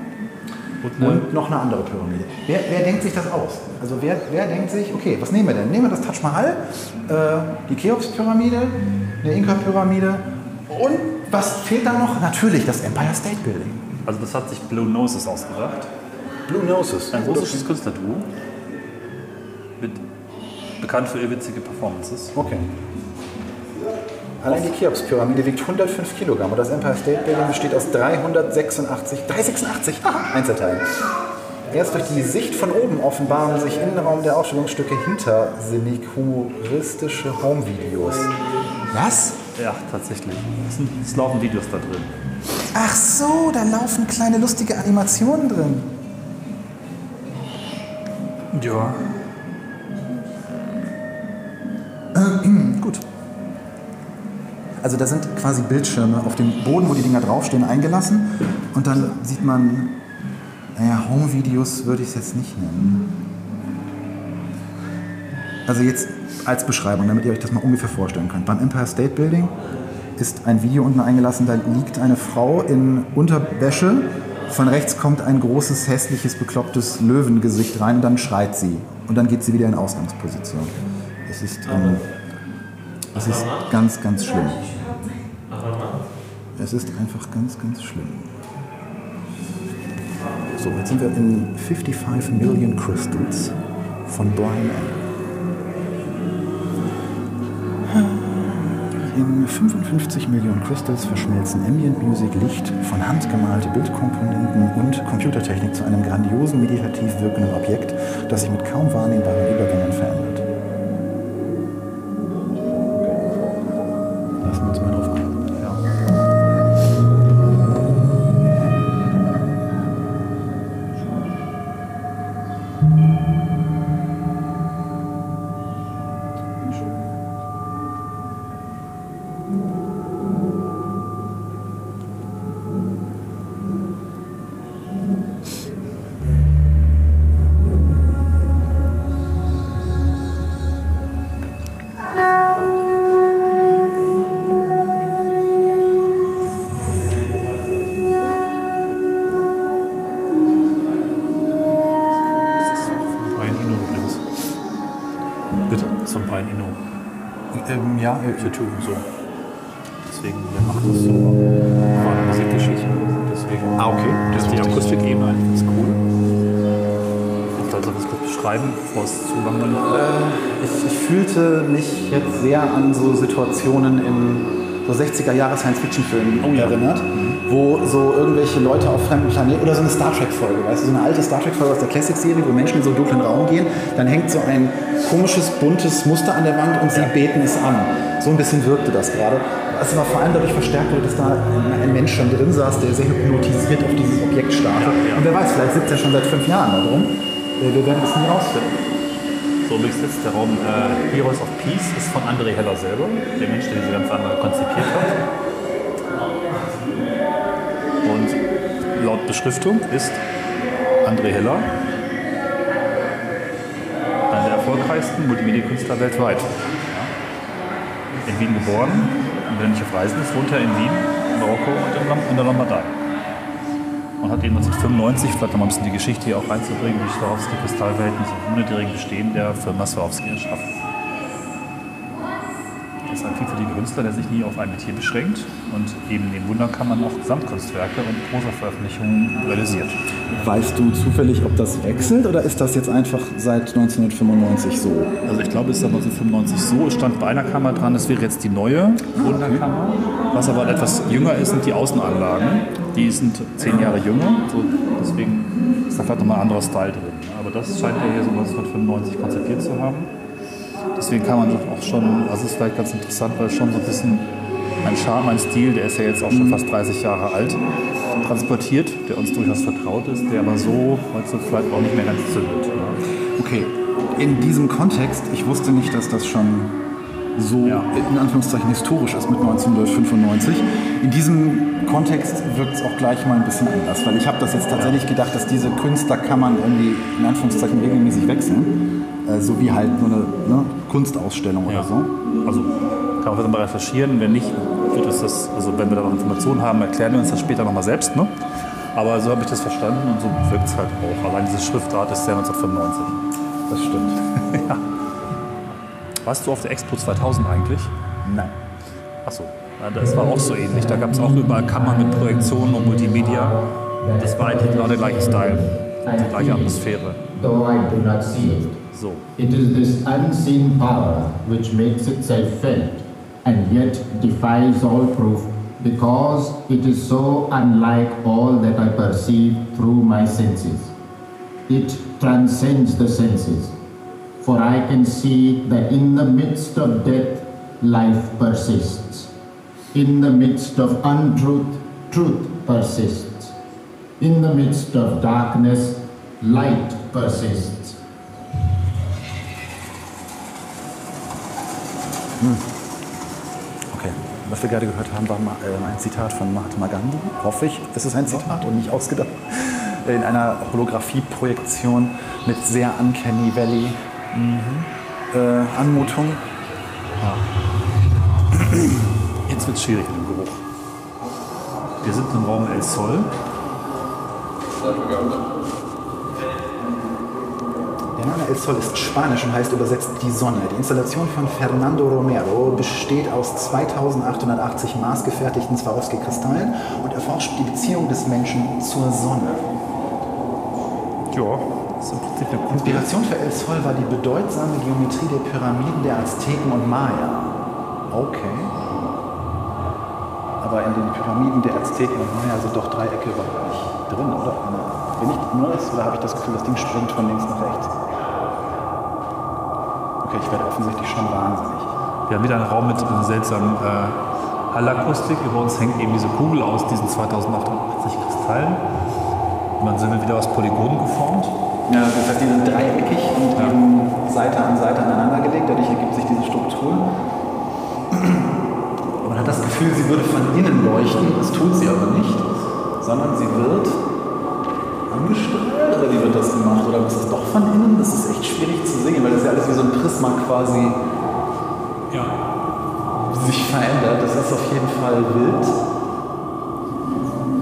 Und Und noch eine andere Pyramide. Wer, wer denkt sich das aus? Also wer, wer denkt sich, okay, was nehmen wir denn? Nehmen wir das Taj Mahal, äh, die Cheops-Pyramide, eine Inka-Pyramide und was fehlt da noch? Natürlich das Empire State Building. Also das hat sich Blue Noses ausgedacht. Blue Noses. Ein russisches Künstlerduo. Mit, bekannt für irrwitzige Performances. Okay. Allein die Cheops-Pyramide wiegt 105 Kilogramm und das Empire State Building besteht aus 386, 386 Einzelteilen. Erst durch die Sicht von oben offenbaren sich im Innenraum der Ausstellungsstücke hintersinnig humoristische Home-Videos. Was? Ja, tatsächlich. Es, sind, es laufen Videos da drin. Ach so, da laufen kleine lustige Animationen drin. Ja. Gut. Also da sind quasi Bildschirme auf dem Boden, wo die Dinger draufstehen, eingelassen. Und dann sieht man, naja, Home-Videos würde ich es jetzt nicht nennen. Also jetzt als Beschreibung, damit ihr euch das mal ungefähr vorstellen könnt. Beim Empire State Building ist ein Video unten eingelassen, da liegt eine Frau in Unterwäsche. Von rechts kommt ein großes, hässliches, beklopptes Löwengesicht rein und dann schreit sie. Und dann geht sie wieder in Ausgangsposition. Es ist, ähm, es ist ganz, ganz schlimm. Es ist einfach ganz, ganz schlimm. So, jetzt sind wir in 55 Million Crystals von Brian Ender. In 55 Millionen Crystals verschmelzen Ambient Music, Licht, von Hand gemalte Bildkomponenten und Computertechnik zu einem grandiosen meditativ wirkenden Objekt, das sich mit kaum wahrnehmbaren Übergängen verändert. Sehr an so Situationen in so 60er-Jahre Science-Fiction-Filmen Oh ja. erinnert, wo so irgendwelche Leute auf fremden Planeten oder so eine Star Trek-Folge, weißt du, so eine alte Star Trek-Folge aus der Classic-Serie, wo Menschen in so einen dunklen Raum gehen, dann hängt so ein komisches, buntes Muster an der Wand und sie beten es an. So ein bisschen wirkte das gerade. Es war vor allem dadurch verstärkt, wurde, dass da ein, Mensch schon drin saß, der sehr hypnotisiert auf dieses Objekt starrte. Ja, ja. Und wer weiß, vielleicht sitzt er schon seit fünf Jahren da drin. Wir werden es nie rausfinden. So, jetzt der Raum äh, Heroes of Peace ist von André Heller selber, der Mensch, der diese ganze Anlage konzipiert hat. Und laut Beschriftung ist André Heller einer der erfolgreichsten Multimedia-Künstler weltweit. In Wien geboren, und wenn er nicht auf Reisen ist, wohnt er in Wien, in Marokko und in der Lombardei. Und hat eben 1995, vielleicht noch mal ein bisschen die Geschichte hier auch reinzubringen, die Swarovski Kristallwelten zum hundertjährigen Bestehen der Firma Swarovski erschaffen. Er ist ein vielfältiger Künstler, der sich nie auf ein Metier beschränkt und eben neben Wunderkammern auch Gesamtkunstwerke und Prosa-Veröffentlichungen realisiert. Weißt du zufällig, ob das wechselt oder ist das jetzt einfach seit 1995 so? Also ich glaube, es ist seit 1995 so, es stand bei einer Kammer dran, das wäre jetzt die neue Wunderkammer. Was aber etwas jünger ist, sind die Außenanlagen. Die sind zehn Jahre jünger, so, deswegen ist da vielleicht nochmal ein anderer Style drin. Aber das scheint er hier so 1995 konzipiert zu haben. Deswegen kann man auch schon, also ist vielleicht ganz interessant, weil schon so ein bisschen ein Charme, ein Stil, der ist ja jetzt auch schon fast 30 Jahre alt, transportiert, der uns durchaus vertraut ist, der aber so heute vielleicht auch nicht mehr ganz zündet. Ne? Okay, in diesem Kontext, ich wusste nicht, dass das schon so Ja. in Anführungszeichen historisch ist mit 1995. In diesem Kontext wirkt es auch gleich mal ein bisschen anders, weil ich habe das jetzt tatsächlich gedacht, dass diese Künstlerkammern irgendwie in Anführungszeichen regelmäßig wechseln, äh, so wie halt so eine ne, Kunstausstellung oder Ja. so. Also kann man mal recherchieren, wenn nicht, wird es das, also wenn wir da noch Informationen haben, erklären wir uns das später nochmal selbst. Ne? Aber so habe ich das verstanden und so wirkt es halt auch. Allein diese Schriftart ist ja 1995. Das stimmt. Warst du auf der Expo 2000 eigentlich? Nein. Das war auch so ähnlich. Da gab es auch überall Kammern mit Projektionen und Multimedia. Das war eigentlich genau der gleiche Style, die gleiche Atmosphäre. So, It is this unseen power which makes itself felt and yet defies all proof because it is so unlike all that I perceive through my senses. It transcends the senses, for I can see that in the midst of death, life persists. In the midst of untruth, truth persists. In the midst of darkness, light persists. Okay. Was wir gerade gehört haben, war äh, ein Zitat von Mahatma Gandhi. Hoffe ich, es ist ein Zitat und nicht ausgedacht. In einer Holographie-Projektion mit sehr Uncanny Valley äh, Anmutung. Jetzt wird es schwierig mit dem Geruch. Wir sind im Raum El Sol. Der Name El Sol ist spanisch und heißt übersetzt die Sonne. Die Installation von Fernando Romero besteht aus 2880 maßgefertigten Swarovski-Kristallen und erforscht die Beziehung des Menschen zur Sonne. Ja. Inspiration für El Sol war die bedeutsame Geometrie der Pyramiden der Azteken und Maya. Okay. Aber in den Pyramiden der Azteken und Maya sind doch Dreiecke überhaupt nicht drin, oder? Bin ich nur das oder habe ich das Gefühl, das Ding springt von links nach rechts? Okay, ich werde offensichtlich schon wahnsinnig. Wir haben wieder einen Raum mit einer seltsamen äh, Hallakustik. Über uns hängt eben diese Kugel aus diesen 2880 Kristallen. Und dann sind wir wieder aus Polygonen geformt. Ja, das heißt, die sind dreieckig und eben Seite an Seite aneinander gelegt. Dadurch ergibt sich diese Struktur. Das Gefühl, sie würde von innen leuchten. Das tut sie aber nicht. Sondern sie wird angestrahlt. Oder wie wird das gemacht? Oder ist es doch von innen? Das ist echt schwierig zu sehen, weil das ist ja alles wie so ein Prisma quasi Ja. sich verändert. Das ist auf jeden Fall wild.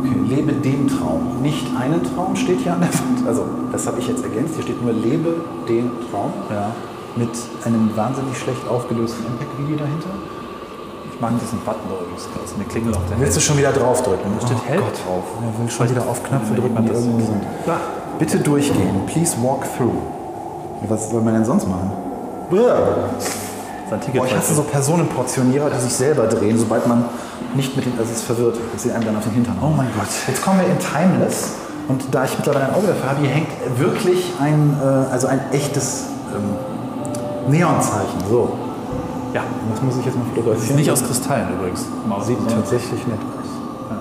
Okay, lebe den Traum. Nicht einen Traum steht hier an der Wand. Also, das habe ich jetzt ergänzt. Hier steht nur lebe den Traum. Ja. Mit einem wahnsinnig schlecht aufgelösten Impact-Video dahinter. Mag diesen Button übrigens. Da ist eine Klingel auf der Willst du schon wieder draufdrücken? Da steht Help drauf. Er will schon wieder auf Knöpfe drücken, die das- irgendwie sind. Bitte durchgehen. Please walk through. Was soll man denn sonst machen? Boah, ich hasse so Personenportionierer, die sich selber drehen, sobald man nicht mit den, also es ist verwirrt, dass sie einem dann auf den Hintern Oh mein Gott. Jetzt kommen wir in Timeless und da ich mittlerweile ein Auge dafür habe, hier hängt wirklich ein, äh, also ein echtes ähm, Neonzeichen. So, Ja. das muss ich jetzt mal Ist fotografieren. nicht aus Kristallen übrigens. Sieht tatsächlich nett aus.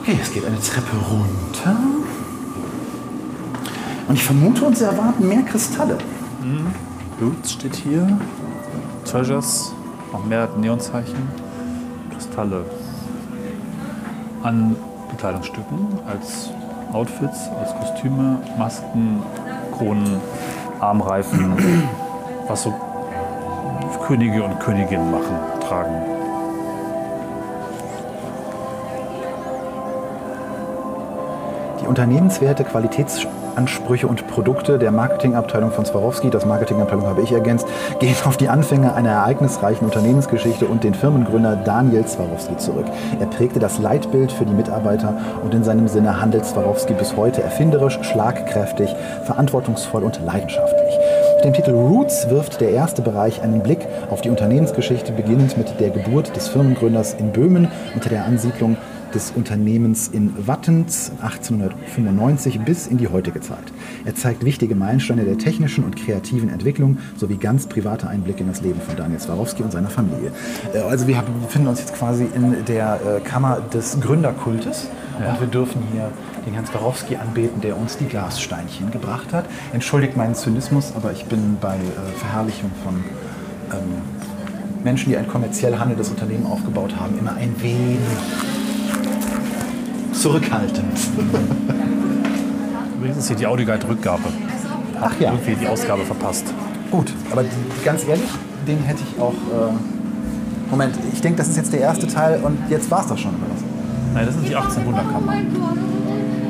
Okay, es geht eine Treppe runter. Und ich vermute, uns erwarten mehr Kristalle. Boots steht hier. Treasures. Noch mehr Neonzeichen. Kristalle. An Bekleidungsstücken. Als Outfits, als Kostüme, Masken, Kronen, Armreifen. Was so Könige und Königinnen machen, tragen. Die Unternehmenswerte, Qualitätsansprüche und Produkte der Marketingabteilung von Swarovski, das Marketingabteilung habe ich ergänzt, gehen auf die Anfänge einer ereignisreichen Unternehmensgeschichte und den Firmengründer Daniel Swarovski zurück. Er prägte das Leitbild für die Mitarbeiter und in seinem Sinne handelt Swarovski bis heute erfinderisch, schlagkräftig, verantwortungsvoll und leidenschaftlich. Mit dem Titel Roots wirft der erste Bereich einen Blick auf die Unternehmensgeschichte, beginnend mit der Geburt des Firmengründers in Böhmen unter der Ansiedlung des Unternehmens in Wattens 1895 bis in die heutige Zeit. Er zeigt wichtige Meilensteine der technischen und kreativen Entwicklung sowie ganz private Einblicke in das Leben von Daniel Swarovski und seiner Familie. Äh, Also wir befinden uns jetzt quasi in der äh, Kammer des Gründerkultes und wir dürfen hier den Herrn Swarovski anbeten, der uns die Glassteinchen gebracht hat. Entschuldigt meinen Zynismus, aber ich bin bei äh, Verherrlichung von ähm, Menschen, die ein kommerziell handelndes Unternehmen aufgebaut haben, immer ein wenig zurückhaltend. Übrigens ist hier die Audioguide-Rückgabe. Ach ja. Irgendwie die Ausgabe verpasst. Gut, aber die, ganz ehrlich, den hätte ich auch. Äh, Moment, ich denke, das ist jetzt der erste Teil und jetzt war es doch schon, oder was? Nein, das sind die 18 Wunderkammer.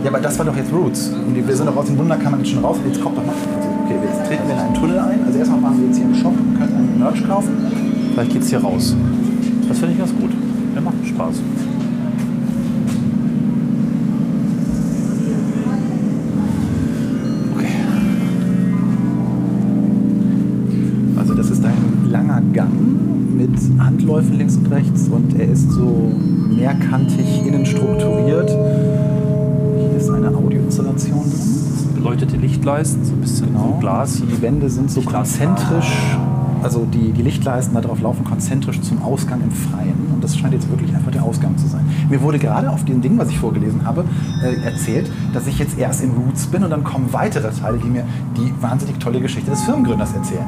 Ja, aber das war doch jetzt Roots. Und wir sind doch aus den Wunderkammern jetzt schon raus. Jetzt kommt doch noch. Also, okay, jetzt treten wir in einen Tunnel ein. Also erstmal machen wir jetzt hier einen Shop und können einen Merch kaufen. Vielleicht geht's hier raus. Das finde ich ganz gut. Der macht Spaß. Lichtleisten, so ein bisschen Genau. so Glas. Die Wände sind so konzentrisch, also die, die Lichtleisten da drauf laufen konzentrisch zum Ausgang im Freien. Und das scheint jetzt wirklich einfach der Ausgang zu sein. Mir wurde gerade auf dem Ding, was ich vorgelesen habe, äh, erzählt, dass ich jetzt erst in Roots bin und dann kommen weitere Teile, die mir die wahnsinnig tolle Geschichte des Firmengründers erzählen.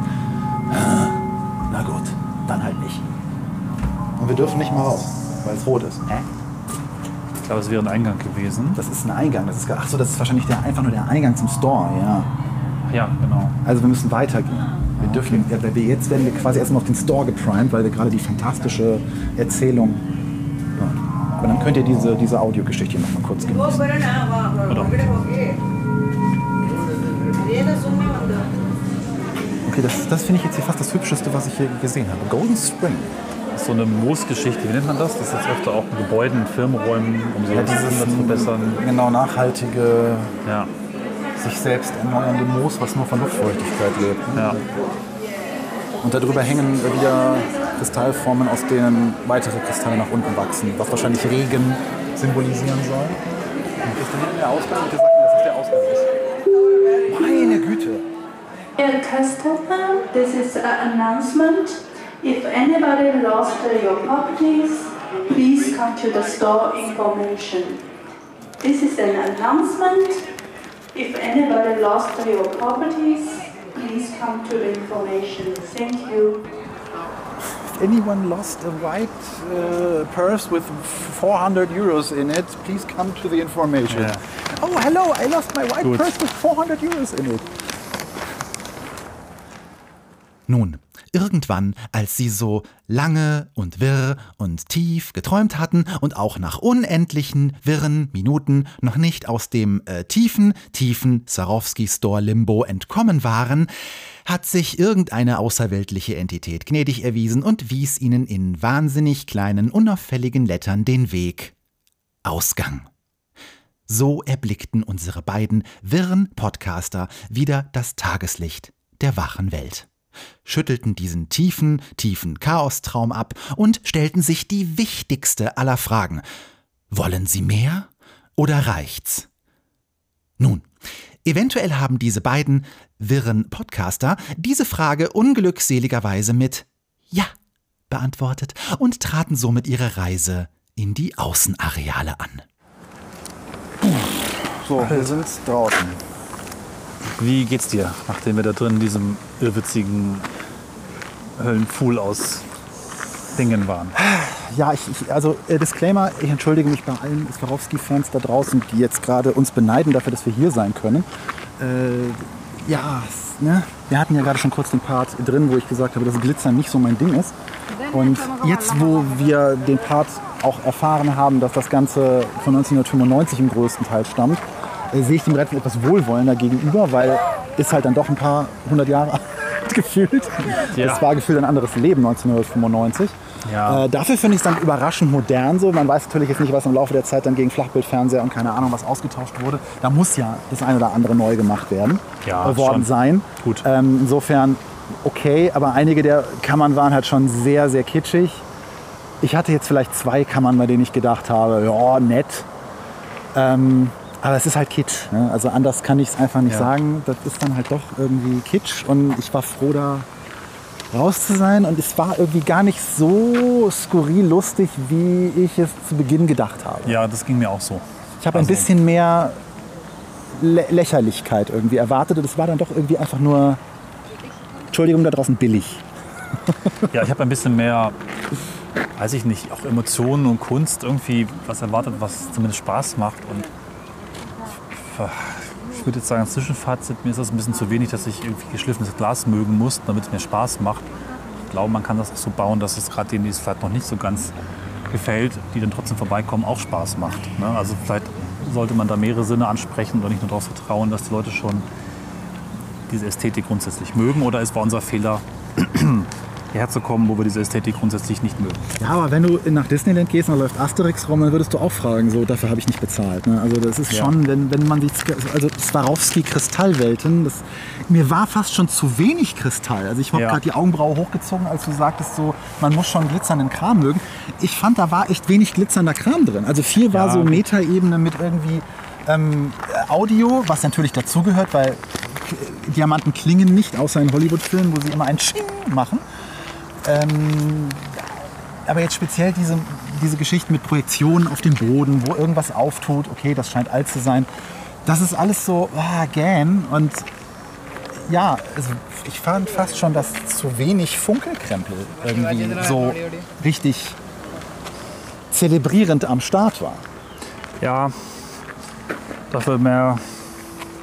Na gut, dann halt nicht. Und wir dürfen nicht mal raus, weil es rot ist. Hä? Ich glaube, es wäre ein Eingang gewesen. Das ist ein Eingang. Das ist, ach so, das ist wahrscheinlich der, einfach nur der Eingang zum Store, ja. Ja, genau. Also wir müssen weitergehen. Wir dürfen, ja, weil wir jetzt werden wir quasi erstmal auf den Store geprimed, weil wir gerade die fantastische Erzählung. Ja. Und dann könnt ihr diese, diese Audiogeschichte noch mal kurz genießen. Okay, das, das finde ich jetzt hier fast das Hübscheste, was ich hier gesehen habe. Golden Spring. Das ist so eine Moosgeschichte. Wie nennt man das? Das ist jetzt öfter auch in Gebäuden, Firmenräumen, um so Ja, das dieses zu verbessern. genau nachhaltige, Ja, sich selbst erneuernde Moos, was nur von Luftfeuchtigkeit lebt. ja. Und darüber hängen wieder Kristallformen, aus denen weitere Kristalle nach unten wachsen, was wahrscheinlich Regen symbolisieren soll. Und ist hinten der Ausgang? Bitte sag mir, dass das der Ausgang ist. Meine Güte! Dear customer, this is an announcement. If anybody lost your properties, please come to the store information. This is an announcement. If anybody lost your properties, please come to the information. Thank you. If anyone lost a white uh, purse with 400 euros in it, please come to the information. Ja. Oh, hello, I lost my white Gut. purse with 400 euros in it. Nun, irgendwann, als sie so lange und wirr und tief geträumt hatten und auch nach unendlichen wirren Minuten noch nicht aus dem äh, tiefen, tiefen Swarovski-Store-Limbo entkommen waren, hat sich irgendeine außerweltliche Entität gnädig erwiesen und wies ihnen in wahnsinnig kleinen, unauffälligen Lettern den Weg. Ausgang. So erblickten unsere beiden wirren Podcaster wieder das Tageslicht der wachen Welt schüttelten diesen tiefen, tiefen Chaostraum ab und stellten sich die wichtigste aller Fragen. Wollen Sie mehr oder reicht's? Nun, eventuell haben diese beiden wirren Podcaster diese Frage unglückseligerweise mit Ja beantwortet und traten somit ihre Reise in die Außenareale an. So, wir sind draußen. Wie geht's dir, nachdem wir da drin in diesem irrwitzigen Höllenpfuhl aus Dingen waren? Ja, ich, ich also äh, Disclaimer, ich entschuldige mich bei allen Swarovski-Fans da draußen, die jetzt gerade uns beneiden dafür, dass wir hier sein können. Äh, ja, ne? wir hatten ja gerade schon kurz den Part drin, wo ich gesagt habe, dass Glitzern nicht so mein Ding ist. Und jetzt, wo wir den Part auch erfahren haben, dass das Ganze von 1995 im größten Teil stammt, äh, sehe ich dem Rennen etwas wohlwollender gegenüber, weil ist halt dann doch ein paar hundert Jahre alt gefühlt. Ja. Es war gefühlt ein anderes Leben 1995. Ja. Äh, dafür finde ich es dann überraschend modern so. Man weiß natürlich jetzt nicht, was im Laufe der Zeit dann gegen Flachbildfernseher und keine Ahnung was ausgetauscht wurde. Da muss ja das eine oder andere neu gemacht werden Ja, äh, worden schon. sein. Gut. Ähm, insofern okay, aber einige der Kammern waren halt schon sehr, sehr kitschig. ich hatte jetzt vielleicht zwei Kammern, bei denen ich gedacht habe, ja, nett. Ähm, aber es ist halt Kitsch. Ne? Also anders kann ich es einfach nicht Ja. sagen. Das ist dann halt doch irgendwie Kitsch. Und ich war froh, da raus zu sein. Und es war irgendwie gar nicht so skurril lustig, wie ich es zu Beginn gedacht habe. Ja, das ging mir auch so. Ich habe ein Also- bisschen mehr Lä Lächerlichkeit irgendwie erwartet. Und es war dann doch irgendwie einfach nur, Entschuldigung, da draußen billig. Ja, ich habe ein bisschen mehr, weiß ich nicht, auch Emotionen und Kunst irgendwie was erwartet, was zumindest Spaß macht. Und ich, würde jetzt sagen, Zwischenfazit, mir ist das ein bisschen zu wenig, dass ich irgendwie geschliffenes Glas mögen muss, damit es mir Spaß macht. Ich glaube, man kann das auch so bauen, dass es gerade denen, die es vielleicht noch nicht so ganz gefällt, die dann trotzdem vorbeikommen, auch Spaß macht. Ne? Also vielleicht sollte man da mehrere Sinne ansprechen und nicht nur darauf vertrauen, dass die Leute schon diese Ästhetik grundsätzlich mögen. Oder es war unser Fehler, hierher zu kommen, wo wir diese Ästhetik grundsätzlich nicht mögen. Ja, aber wenn du nach Disneyland gehst und da läuft Asterix rum, dann würdest du auch fragen, so, dafür habe ich nicht bezahlt. Ne? Also das ist Ja. schon, wenn, wenn man die, also Swarovski Kristallwelten, das, mir war fast schon zu wenig Kristall. Also ich habe Ja. gerade die Augenbraue hochgezogen, als du sagtest, so, man muss schon glitzernden Kram mögen. Ich fand, da war echt wenig glitzernder Kram drin. Also viel war Ja. so Metaebene mit irgendwie ähm, Audio, was natürlich dazugehört, weil Diamanten klingen nicht, außer in Hollywood-Filmen, wo sie immer ein Sching machen. Ähm, aber jetzt speziell diese, diese Geschichten mit Projektionen auf dem Boden, wo irgendwas auftut, okay, das scheint alt zu sein. Das ist alles so, ah, gähn. Und ja, also ich fand fast schon, dass zu wenig Funkelkrempel irgendwie so richtig zelebrierend am Start war. Ja, dafür mehr.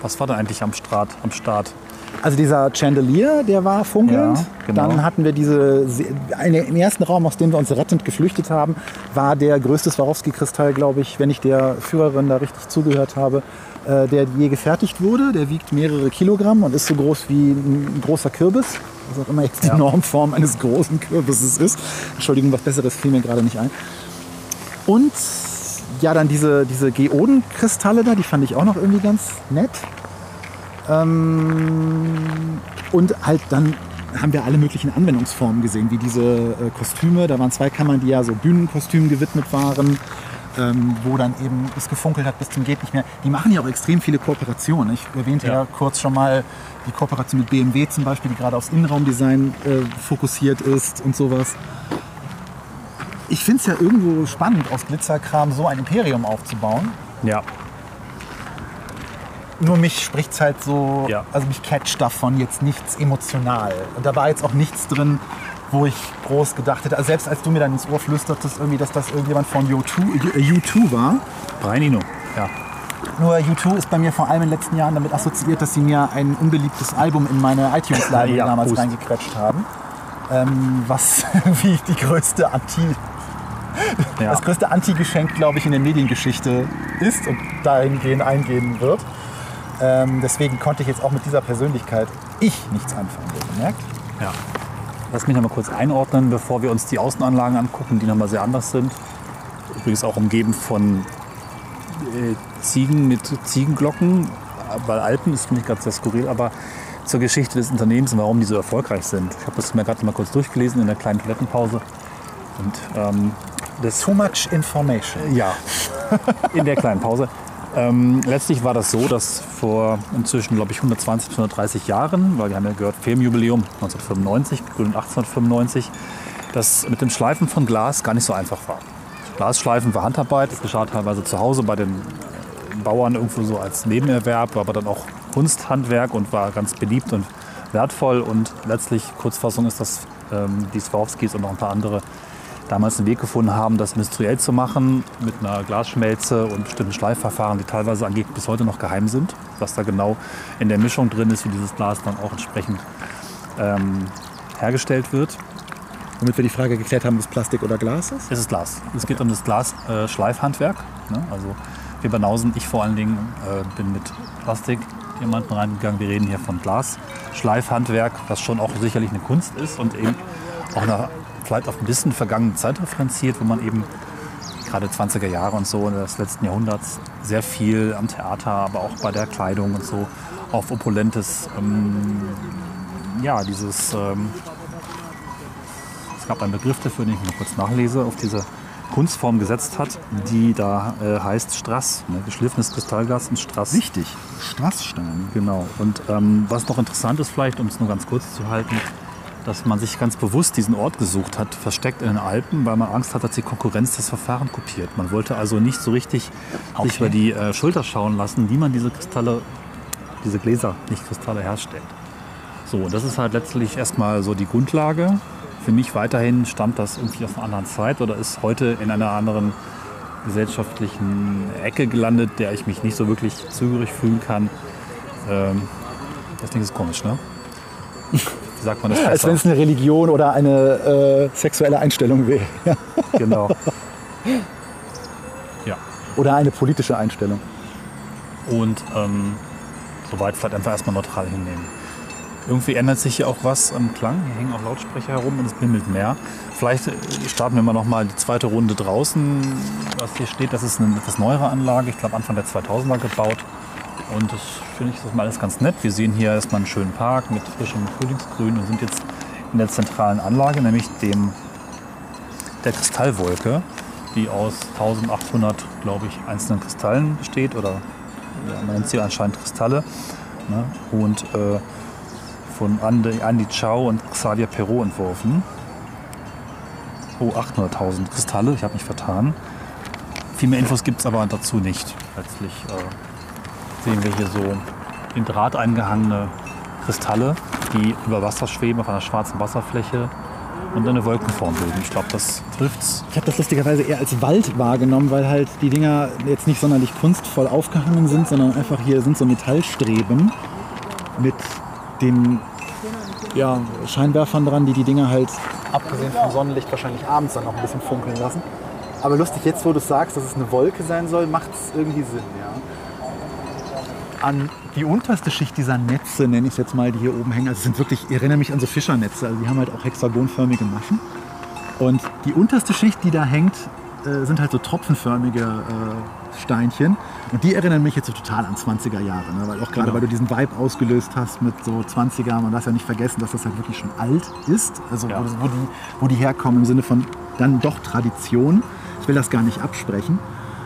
Was war da eigentlich am Start? Am Start? Also dieser Chandelier, der war funkelnd. Ja, genau. Dann hatten wir diese, se- eine, im ersten Raum, aus dem wir uns rettend geflüchtet haben, war der größte Swarovski-Kristall, glaube ich, wenn ich der Führerin da richtig zugehört habe, äh, der je gefertigt wurde. Der wiegt mehrere Kilogramm und ist so groß wie ein großer Kürbis. Was auch immer jetzt die Ja. Normform eines großen Kürbisses ist. Entschuldigung, was Besseres fiel mir gerade nicht ein. Und ja, dann diese, diese Geodenkristalle da, die fand ich auch noch irgendwie ganz nett. Ähm, und halt dann haben wir alle möglichen Anwendungsformen gesehen, wie diese äh, Kostüme. Da waren zwei Kammern, die ja so Bühnenkostümen gewidmet waren, ähm, wo dann eben es gefunkelt hat bis zum geht nicht mehr. Die machen ja auch extrem viele Kooperationen. Ich erwähnte ja, Ja. kurz schon mal die Kooperation mit BMW zum Beispiel, die gerade aufs Innenraumdesign äh, fokussiert ist und sowas. Ich finde es ja irgendwo spannend, aus Glitzerkram so ein Imperium aufzubauen. Ja. Nur mich spricht es halt so, Ja. also mich catcht davon jetzt nichts emotional. Und da war jetzt auch nichts drin, wo ich groß gedacht hätte. Also selbst als du mir dann ins Ohr flüstertest, irgendwie, dass das irgendjemand von U2, äh, U2 war. Brian Eno. Ja. Nur U2 ist bei mir vor allem in den letzten Jahren damit assoziiert, dass sie mir ein unbeliebtes Album in meine iTunes-Library Ja, damals Prost. reingequetscht haben. Ähm, was irgendwie die größte Anti, ja. das größte Anti-Geschenk, glaube ich, in der Mediengeschichte ist und dahingehend eingehen wird. Ähm, deswegen konnte ich jetzt auch mit dieser Persönlichkeit ich nichts anfangen, gemerkt. Ja. Lass mich noch mal kurz einordnen, bevor wir uns die Außenanlagen angucken, die nochmal sehr anders sind. Übrigens auch umgeben von äh, Ziegen mit Ziegenglocken, weil Alpen ist, finde ich gerade sehr skurril, aber zur Geschichte des Unternehmens und warum die so erfolgreich sind. Ich habe das mir gerade mal kurz durchgelesen in der kleinen Toilettenpause. Und ähm, das Too much information. ja, in der kleinen Pause. Ähm, letztlich war das so, dass vor inzwischen, glaube ich, 120 bis 130 Jahren, weil wir haben ja gehört, Firmenjubiläum 1995, gegründet 1895, dass mit dem Schleifen von Glas gar nicht so einfach war. Glasschleifen war Handarbeit, das geschah teilweise zu Hause bei den Bauern irgendwo so als Nebenerwerb, aber dann auch Kunsthandwerk und war ganz beliebt und wertvoll. Und letztlich, Kurzfassung ist, dass ähm, die Swarovskis und noch ein paar andere damals einen Weg gefunden haben, das industriell zu machen mit einer Glasschmelze und bestimmten Schleifverfahren, die teilweise angeblich bis heute noch geheim sind. Was da genau in der Mischung drin ist, wie dieses Glas dann auch entsprechend ähm, hergestellt wird. Womit wir die Frage geklärt haben, ob es Plastik oder Glas ist. Es ist Glas. Es geht um das Glas-Schleifhandwerk. ne? Also wir Banausen, ich vor allen Dingen, äh, bin mit Plastikdiamanten reingegangen. Wir reden hier von Glas-Schleifhandwerk, was schon auch sicherlich eine Kunst ist und eben auch nach, vielleicht auf ein bisschen vergangene Zeit referenziert, wo man eben gerade 20er Jahre und so des letzten Jahrhunderts sehr viel am Theater, aber auch bei der Kleidung und so auf opulentes, ähm, ja, dieses ähm, Es gab einen Begriff dafür, den ich mal kurz nachlese, auf diese Kunstform gesetzt hat, die da äh, heißt Strass, ne? geschliffenes Kristallglas und Strass. Wichtig. Strassstein. Genau. Und ähm, was noch interessant ist, vielleicht, um es nur ganz kurz zu halten, dass man sich ganz bewusst diesen Ort gesucht hat, versteckt in den Alpen, weil man Angst hat, dass die Konkurrenz das Verfahren kopiert. Man wollte also nicht so richtig Okay. sich über die äh, Schulter schauen lassen, wie man diese Kristalle, diese Gläser, nicht Kristalle herstellt. So, und das ist halt letztlich erstmal so die Grundlage. Für mich weiterhin stammt das irgendwie aus einer anderen Zeit oder ist heute in einer anderen gesellschaftlichen Ecke gelandet, der ich mich nicht so wirklich zugehörig fühlen kann. Ähm, das Ding ist komisch, ne? Wie sagt man das Als besser? wenn es eine Religion oder eine äh, sexuelle Einstellung wäre. Genau. Ja. Oder eine politische Einstellung. Und ähm, soweit vielleicht einfach erstmal neutral hinnehmen. Irgendwie ändert sich hier auch was am Klang. Hier hängen auch Lautsprecher herum und es bimmelt mehr. Vielleicht äh, starten wir mal noch mal die zweite Runde draußen. Was hier steht, das ist eine etwas neuere Anlage. Ich glaube Anfang der 2000er gebaut. Und das finde ich das mal alles ganz nett. Wir sehen hier erstmal einen schönen Park mit frischem Frühlingsgrün und sind jetzt in der zentralen Anlage, nämlich dem der Kristallwolke, die aus 1800, glaube ich, einzelnen Kristallen besteht oder ja, man nennt sie anscheinend Kristalle. Ne? Und äh, von Andy, Andy Chow und Xavier Perrault entworfen. Oh, 800.000 Kristalle, ich habe mich vertan. Viel mehr Infos gibt es aber dazu nicht. Letztlich äh, sehen wir hier so in Draht eingehangene Kristalle, die über Wasser schweben auf einer schwarzen Wasserfläche und eine Wolkenform bilden. Ich glaube, das trifft's. Ich habe das lustigerweise eher als Wald wahrgenommen, weil halt die Dinger jetzt nicht sonderlich kunstvoll aufgehangen sind, sondern einfach hier sind so Metallstreben mit den ja, Scheinwerfern dran, die die Dinger halt, abgesehen vom Sonnenlicht, wahrscheinlich abends dann noch ein bisschen funkeln lassen. Aber lustig, jetzt wo du sagst, dass es eine Wolke sein soll, macht es irgendwie Sinn, ja. An die unterste Schicht dieser Netze, nenne ich es jetzt mal, die hier oben hängen, also es sind wirklich, ich erinnere mich an so Fischernetze, also die haben halt auch hexagonförmige Maschen. Und die unterste Schicht, die da hängt, äh, sind halt so tropfenförmige äh, Steinchen. Und die erinnern mich jetzt so total an 20er Jahre. Ne? Weil auch gerade, Genau. weil du diesen Vibe ausgelöst hast mit so 20er, man darf ja nicht vergessen, dass das halt wirklich schon alt ist. Also Ja. wo, wo, die, wo die herkommen im Sinne von dann doch Tradition. Ich will das gar nicht absprechen.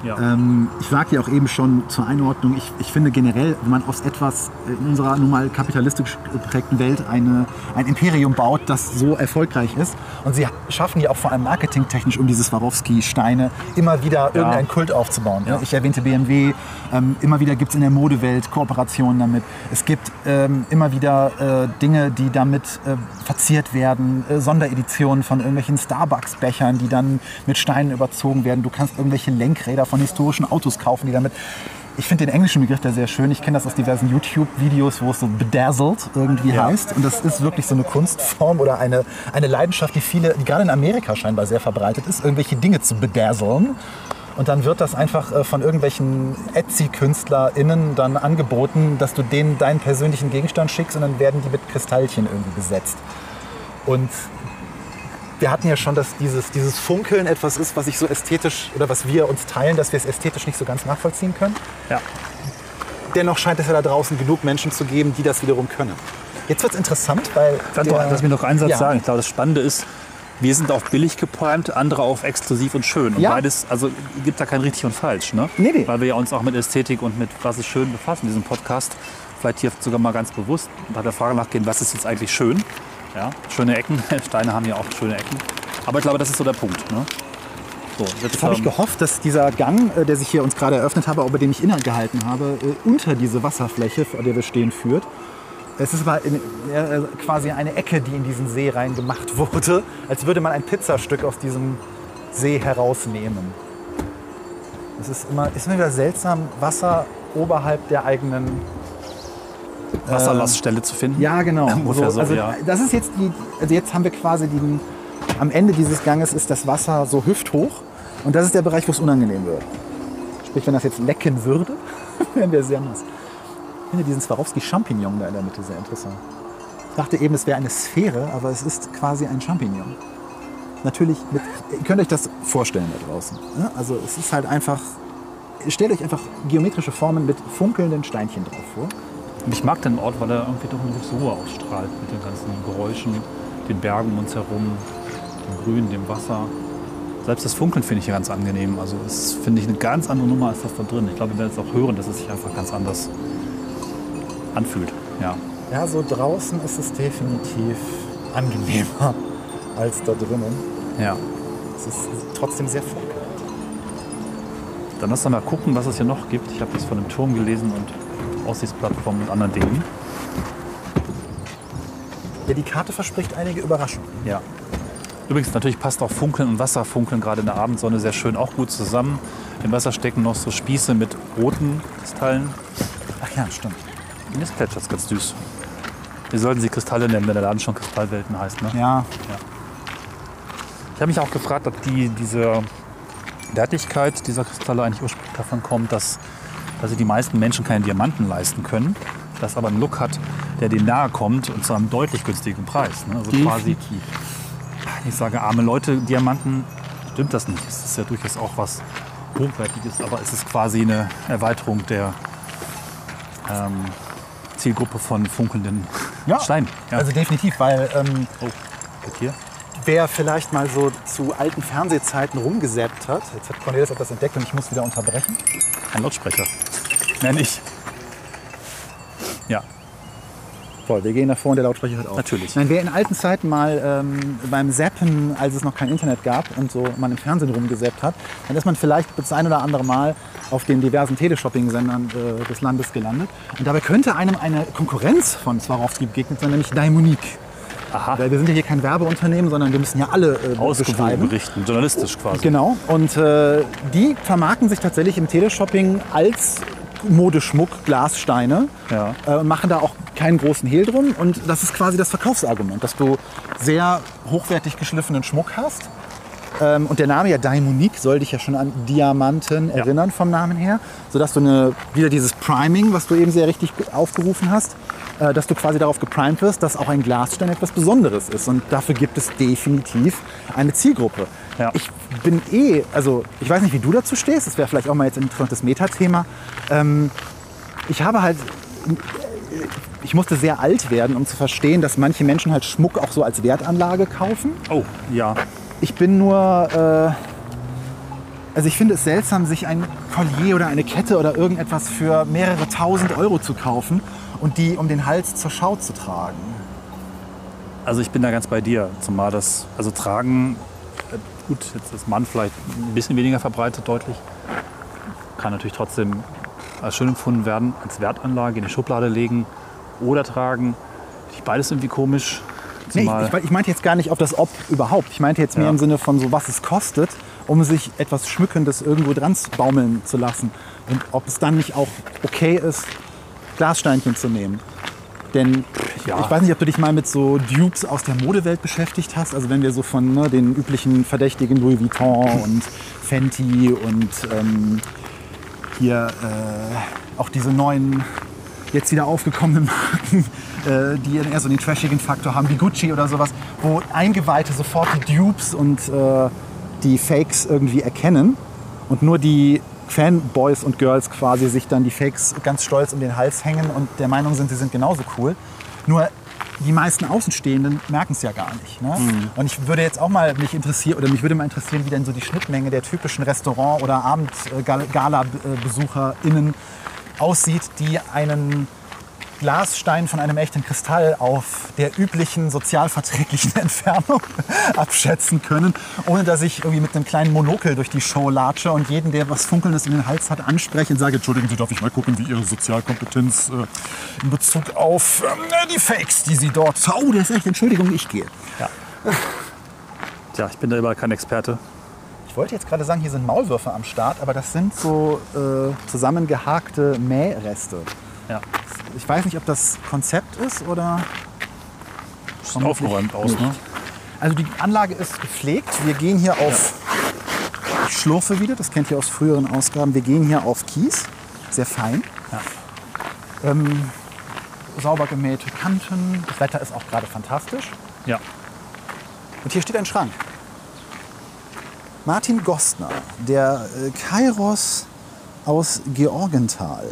Ja. Ähm, ich sagte ja auch eben schon zur Einordnung, ich, ich finde generell, wenn man aus etwas in unserer nun mal kapitalistisch geprägten Welt eine, ein Imperium baut, das so erfolgreich ist, und sie schaffen ja auch vor allem marketingtechnisch um diese Swarovski-Steine immer wieder irgendeinen Kult aufzubauen. Ja. Ich erwähnte BMW, ähm, immer wieder gibt es in der Modewelt Kooperationen damit. Es gibt ähm, immer wieder äh, Dinge, die damit äh, verziert werden, äh, Sondereditionen von irgendwelchen Starbucks-Bechern, die dann mit Steinen überzogen werden. Du kannst irgendwelche Lenkräder von historischen Autos kaufen, die damit. Ich finde den englischen Begriff da sehr schön. Ich kenne das aus diversen YouTube-Videos, wo es so bedazzled irgendwie Ja. heißt. Und das ist wirklich so eine Kunstform oder eine, eine Leidenschaft, die viele, die gerade in Amerika scheinbar sehr verbreitet ist, irgendwelche Dinge zu bedazzlen. Und dann wird das einfach äh, von irgendwelchen Etsy-KünstlerInnen dann angeboten, dass du denen deinen persönlichen Gegenstand schickst und dann werden die mit Kristallchen irgendwie besetzt. Und wir hatten ja schon, dass dieses, dieses Funkeln etwas ist, was ich so ästhetisch oder was wir uns teilen, dass wir es ästhetisch nicht so ganz nachvollziehen können. Ja. Dennoch scheint es ja da draußen genug Menschen zu geben, die das wiederum können. Jetzt wird es interessant, weil. Lass, der- doch, lass mir noch einen Satz Ja. sagen. Ich glaube, das Spannende ist, wir sind auf billig geprimed, andere auf exklusiv und schön. Und Ja. beides, also gibt da kein richtig und falsch. Ne? Nee, nee. Weil wir ja uns auch mit Ästhetik und mit was ist schön befassen, diesem Podcast. Vielleicht hier sogar mal ganz bewusst nach der Frage nachgehen, was ist jetzt eigentlich schön? Ja, schöne Ecken. Steine haben ja auch schöne Ecken. Aber ich glaube, das ist so der Punkt. Ne? So, jetzt, Jetzt habe ich ähm, gehofft, dass dieser Gang, äh, der sich hier uns gerade eröffnet habe, über den ich innegehalten habe, äh, unter diese Wasserfläche, vor der wir stehen, führt. Es ist aber in, äh, quasi eine Ecke, die in diesen See reingemacht wurde, als würde man ein Pizzastück aus diesem See herausnehmen. Es ist immer, ist immer wieder seltsam, Wasser oberhalb der eigenen Wasserlaststelle zu finden. Ja, genau. Ungefähr so, also ja. das ist jetzt die, also jetzt haben wir quasi den, am Ende dieses Ganges ist das Wasser so hüfthoch und das ist der Bereich, wo es unangenehm wird. Sprich, wenn das jetzt lecken würde, wären wir sehr nass. Ich finde diesen Swarovski-Champignon da in der Mitte sehr interessant. Ich dachte eben, es wäre eine Sphäre, aber es ist quasi ein Champignon. Natürlich, mit, ihr könnt euch das vorstellen da draußen. ne? Also es ist halt einfach, stellt euch einfach geometrische Formen mit funkelnden Steinchen drauf vor. Und ich mag den Ort, weil er irgendwie doch eine gewisse Ruhe ausstrahlt mit den ganzen Geräuschen, den Bergen um uns herum, dem Grün, dem Wasser. Selbst das Funkeln finde ich hier ganz angenehm. Also das finde ich eine ganz andere Nummer als das da drin. Ich glaube, wir werden es auch hören, dass es sich einfach ganz anders anfühlt. Ja. Ja, so draußen ist es definitiv angenehmer als da drinnen. ja. Es ist trotzdem sehr voll. Dann lass uns mal gucken, was es hier noch gibt. Ich habe jetzt von dem Turm gelesen und Aussichtsplattformen und anderen Dingen. Ja, die Karte verspricht einige Überraschungen. Ja. Übrigens, natürlich passt auch Funkeln und Wasserfunkeln gerade in der Abendsonne sehr schön auch gut zusammen. Im Wasser stecken noch so Spieße mit roten Kristallen. Ach ja, stimmt. Und jetzt plätschert ganz süß. Wir sollten sie Kristalle nennen, wenn der Laden schon Kristallwelten heißt. Ne? Ja, Ich habe mich auch gefragt, ob die, diese Wertigkeit dieser Kristalle eigentlich ursprünglich davon kommt, dass also die meisten Menschen keine Diamanten leisten können, das aber einen Look hat, der denen nahe kommt und zu einem deutlich günstigen Preis. Ne? Also quasi, ich sage arme Leute, Diamanten, stimmt das nicht. Es ist ja durchaus auch was Hochwertiges, aber es ist quasi eine Erweiterung der ähm, Zielgruppe von funkelnden ja. Steinen. Ja. also definitiv, weil ähm, oh, hier. wer vielleicht mal so zu alten Fernsehzeiten rumgesäppt hat, jetzt hat Cornelis etwas entdeckt und ich muss wieder unterbrechen. Ein Lautsprecher. Nenn ich. Ja, Voll, wir gehen davor und der Lautsprecher hört auf. Natürlich. Nein, wer in alten Zeiten mal ähm, beim Zappen, als es noch kein Internet gab und so man im Fernsehen rumgesäppt hat, dann ist man vielleicht das ein oder andere Mal auf den diversen Teleshopping-Sendern äh, des Landes gelandet. Und dabei könnte einem eine Konkurrenz von Swarovski begegnet sein, nämlich Daimonique. Aha. Weil wir sind ja hier kein Werbeunternehmen, sondon wir müssen ja alle äh, ausgewogen berichten, journalistisch quasi. Genau. Und äh, die vermarkten sich tatsächlich im Teleshopping als Modeschmuck, Glassteine Ja. äh, und machen da auch keinen großen Hehl drum. Und das ist quasi das Verkaufsargument, dass du sehr hochwertig geschliffenen Schmuck hast. Ähm, und der Name ja Daimonique soll dich ja schon an Diamanten erinnern vom Namen her, sodass du eine, wieder dieses Priming, was du eben sehr richtig aufgerufen hast, äh, dass du quasi darauf geprimed wirst, dass auch ein Glasstein etwas Besonderes ist. Und dafür gibt es definitiv eine Zielgruppe. Ja. Ich bin eh, also ich weiß nicht, wie du dazu stehst, das wäre vielleicht auch mal jetzt ein interessantes Metathema. Ähm, ich habe halt, ich musste sehr alt werden, um zu verstehen, dass manche Menschen halt Schmuck auch so als Wertanlage kaufen. Oh, ja. Ich bin nur, äh, also ich finde es seltsam, sich ein Collier oder eine Kette oder irgendetwas für mehrere tausend Euro zu kaufen und die um den Hals zur Schau zu tragen. Also ich bin da ganz bei dir. Zumal das, also tragen, äh, gut, jetzt ist Mann vielleicht ein bisschen weniger verbreitet deutlich. Kann natürlich trotzdem als schön empfunden werden, als Wertanlage in die Schublade legen oder tragen. Beides irgendwie komisch. Nee, ich, Zumal, ich, ich meinte jetzt gar nicht auf das Ob überhaupt. Ich meinte jetzt mehr Ja. im Sinne von so, was es kostet, um sich etwas Schmückendes irgendwo dran baumeln zu lassen. Und ob es dann nicht auch okay ist, Glassteinchen zu nehmen. Denn Ja. ich weiß nicht, ob du dich mal mit so Dupes aus der Modewelt beschäftigt hast. Also wenn wir so von ne, den üblichen Verdächtigen Louis Vuitton und Fenty und ähm, hier äh, auch diese neuen, jetzt wieder aufgekommenen Marken, äh, die eher so den trashigen Faktor haben, wie Gucci oder sowas, wo Eingeweihte sofort die Dupes und äh, die Fakes irgendwie erkennen und nur die Fanboys und Girls quasi sich dann die Fakes ganz stolz um den Hals hängen und der Meinung sind, sie sind genauso cool. Nur die meisten Außenstehenden merken es ja gar nicht. Ne? Und ich würde jetzt auch mal mich interessieren, oder mich würde mal interessieren, wie denn so die Schnittmenge der typischen Restaurant- oder Abend-Gala-BesucherInnen aussieht, die einen Glasstein von einem echten Kristall auf der üblichen sozialverträglichen Entfernung abschätzen können, ohne dass ich irgendwie mit einem kleinen Monokel durch die Show latsche und jeden, der was Funkelndes in den Hals hat, anspreche und sage, Entschuldigen Sie, darf ich mal gucken, wie Ihre Sozialkompetenz äh, in Bezug auf ähm, die Fakes, die Sie dort... Oh, der ist echt, Entschuldigung, ich gehe. tja, ich bin da immer kein Experte. Ich wollte jetzt gerade sagen, hier sind Maulwürfe am Start, aber das sind so äh, zusammengehakte Mähreste. Ja. Ich weiß nicht, ob das Konzept ist oder... Sieht aufgeräumt aus, ne? Also die Anlage ist gepflegt. Wir gehen hier auf, ich schlurfe wieder, das kennt ihr aus früheren Ausgaben, wir gehen hier auf Kies, sehr fein. Ähm, sauber gemähte Kanten, das Wetter ist auch gerade fantastisch. Ja. Und hier steht ein Schrank. Martin Gostner, der äh, Kairos aus Georgenthal.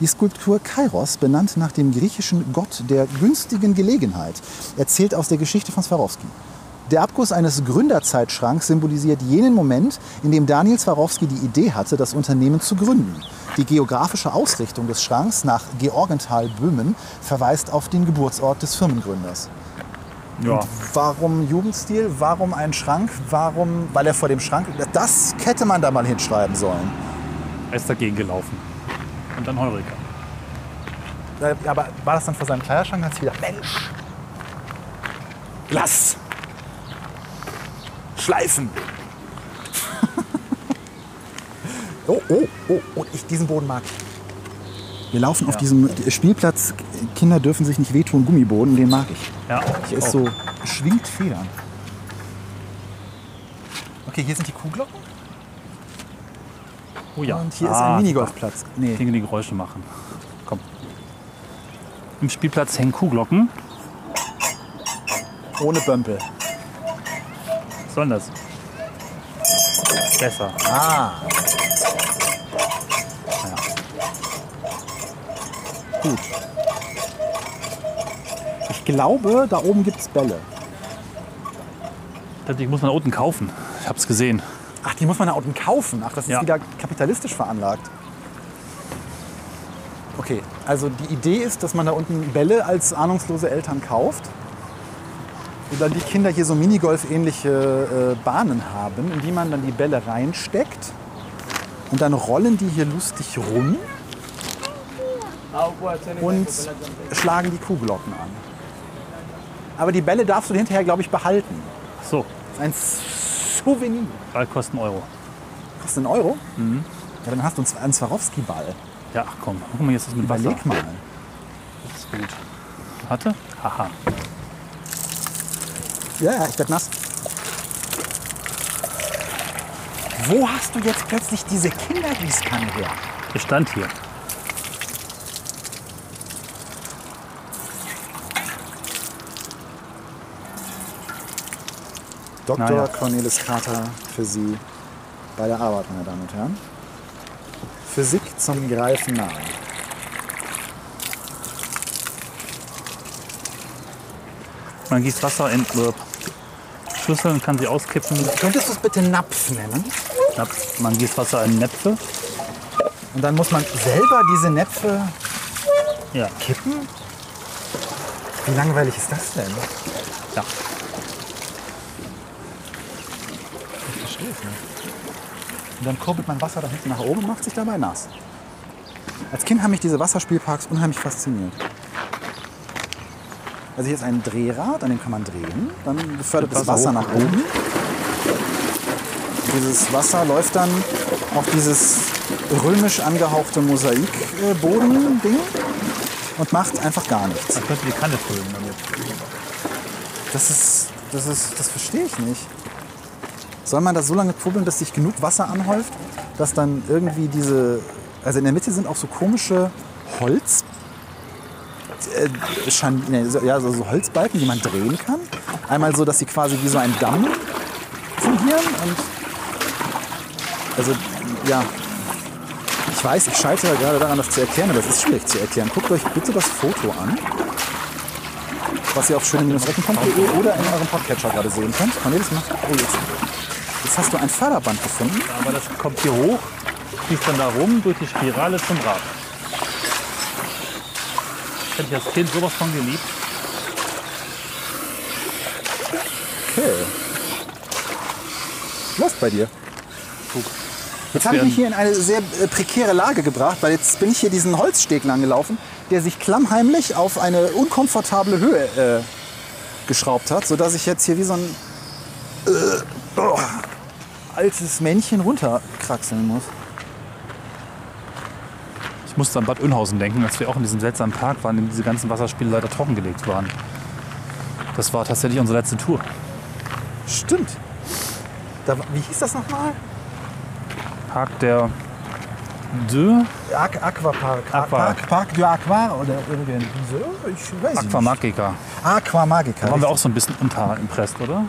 Die Skulptur Kairos, benannt nach dem griechischen Gott der günstigen Gelegenheit, erzählt aus der Geschichte von Swarovski. Der Abguss eines Gründerzeitschranks symbolisiert jenen Moment, in dem Daniel Swarovski die Idee hatte, das Unternehmen zu gründen. Die geografische Ausrichtung des Schranks nach Georgenthal, Böhmen, verweist auf den Geburtsort des Firmengründers. Ja. Warum Jugendstil? Warum ein Schrank? Warum? Weil er vor dem Schrank. Das hätte man da mal hinschreiben sollen. Er ist dagegen gelaufen. Und dann Heureka. Äh, Aber war das dann vor seinem Kleiderschrank? Hat sich wieder Mensch. Lass. Schleifen. oh, oh, oh, oh, ich, diesen Boden mag ich. Wir laufen auf diesem Spielplatz. Kinder dürfen sich nicht wehtun. Gummiboden, den mag ich. Ja, Hier ist auch. so schwingt Federn. Okay, hier sind die Kuhglocken. Oh ja. Und hier ist Ah, ein Minigolfplatz. Nee, Dinge, die Geräusche machen. Komm. Im Spielplatz hängen Kuhglocken. ohne Bömpel. Was soll denn das? Besser. Ah. Gut. Ich glaube, da oben gibt es Bälle. Die muss man da unten kaufen. Ich hab's gesehen. Ach, die muss man da unten kaufen. Ach, das ist Ja. wieder kapitalistisch veranlagt. Okay, also die Idee ist, dass man da unten Bälle als ahnungslose Eltern kauft. Und dann die Kinder hier so Minigolf-ähnliche äh, Bahnen haben, in die man dann die Bälle reinsteckt. Und dann rollen die hier lustig rum und schlagen die Kuhglocken an. Aber die Bälle darfst du hinterher, glaube ich, behalten. So, Das ist ein Souvenir. Ball kosten Euro. Kostet einen Euro? Ja, dann hast du einen Swarovski-Ball. Ja, ach komm, guck mal, jetzt ist das mit Wasser. Überleg mal. Das ist gut. Warte. Haha. Ja, ich werd nass. Wo hast du jetzt plötzlich diese Kindergießkanne her? Der stand hier. Dr. Naja. Cornelis Carter für Sie bei der Arbeit, meine Damen und Herren. Physik zum Greifen nahe. Man gießt Wasser in äh, Schüsseln, kann sie auskippen. Könntest du es bitte Napf nennen? Napf. Man gießt Wasser in Näpfe. Und dann muss man selber diese Näpfe Ja. kippen? Wie langweilig ist das denn? ja. Ich verstehe es nicht. Und dann kurbelt man Wasser da hinten nach oben und macht sich dabei nass. Als Kind haben mich diese Wasserspielparks unheimlich fasziniert. Also hier ist ein Drehrad, an dem kann man drehen. Dann befördert das Wasser nach oben. Dieses Wasser läuft dann auf dieses römisch angehauchte Mosaikboden-Ding und macht einfach gar nichts. Man könnte die Kanne füllen damit. Das ist, das ist, das verstehe ich nicht. Soll man das so lange kurbeln, dass sich genug Wasser anhäuft, dass dann irgendwie diese, also in der Mitte sind auch so komische Holz, äh, Schan, so- ja, so, so Holzbalken, die man drehen kann. Einmal so, dass sie quasi wie so ein Damm fungieren und, also, ja. Ich weiß, ich scheitere gerade daran, das zu erklären, aber das ist schwierig zu erklären. Guckt euch bitte das Foto an was ihr auf schöne-recken.de oder in eurem Podcatcher gerade sehen könnt. Cornelis macht. Oh, jetzt, jetzt hast du ein Förderband gefunden. Aber das kommt hier hoch, fließt dann da rum durch die Spirale zum Rad. Hätte ich als Kind sowas von geliebt. Okay. Läuft bei dir. Guck. Jetzt habe ich mich hier in eine sehr äh, prekäre Lage gebracht, weil jetzt bin ich hier diesen Holzsteg lang gelaufen, der sich klammheimlich auf eine unkomfortable Höhe äh, geschraubt hat, sodass ich jetzt hier wie so ein äh, oh, altes Männchen runterkraxeln muss. Ich musste an Bad Oeynhausen denken, als wir auch in diesem seltsamen Park waren, in dem diese ganzen Wasserspiele leider trockengelegt waren. Das war tatsächlich unsere letzte Tour. Stimmt. Da, wie hieß das nochmal? Park der De Aqu Aquapark. Aqua- Park, Park du Aqua oder irgendwie. Ich weiß nicht. Aquamagica. Aqua Magica. Da waren wir auch so ein bisschen unterimpresst, oder?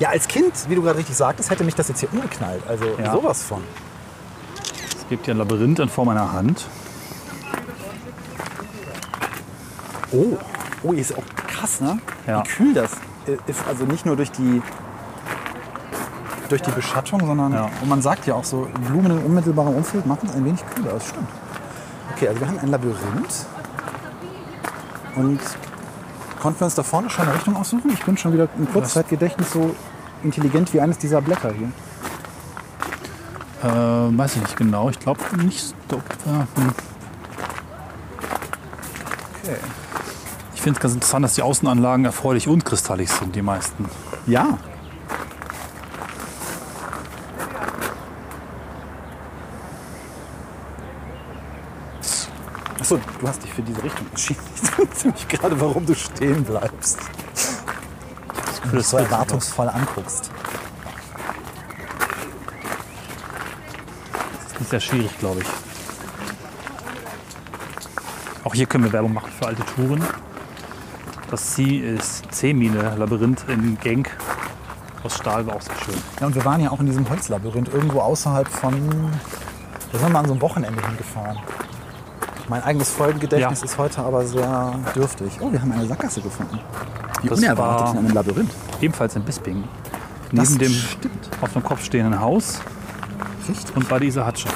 Ja, als Kind, wie du gerade richtig sagtest, hätte mich das jetzt hier umgeknallt. Also Ja. sowas von. Es gibt hier ein Labyrinth in Form einer Hand. Oh, oh, hier ist auch krass, ne? Ja. Wie kühl das äh, ist also nicht nur durch die durch die Beschattung, sondern Ja. und man sagt ja auch so, Blumen in unmittelbarem Umfeld machen es ein wenig kühler. Das stimmt. Okay, also wir haben ein Labyrinth und konnten wir uns da vorne schon eine Richtung aussuchen? Ich bin schon wieder im Kurzzeitgedächtnis so intelligent wie eines dieser Blätter hier. Äh, weiß ich nicht genau. Ich glaube nicht. Stop. Hm. Okay. Ich finde es ganz interessant, dass die Außenanlagen erfreulich und kristallig sind, die meisten. Ja. Achso, du hast dich für diese Richtung entschieden. Ich frage mich gerade, warum du stehen bleibst. Und dich so erwartungsvoll anguckst. Das ist nicht sehr schwierig, glaube ich. Auch hier können wir Werbung machen für alte Touren. Das C ist C-Mine Labyrinth in Genk aus Stahl war auch sehr schön. Ja, und wir waren ja auch in diesem Holzlabyrinth irgendwo außerhalb von. Da sind wir an so einem Wochenende hingefahren. Mein eigenes Folgengedächtnis Ja. ist heute aber sehr dürftig. Oh, wir haben eine Sackgasse gefunden. Wie Das unerwartet war- in einem Labyrinth. Ebenfalls in Bisping. Das Neben dem stimmt. auf dem Kopf stehenden Haus Richtig. und bei dieser Hatsche.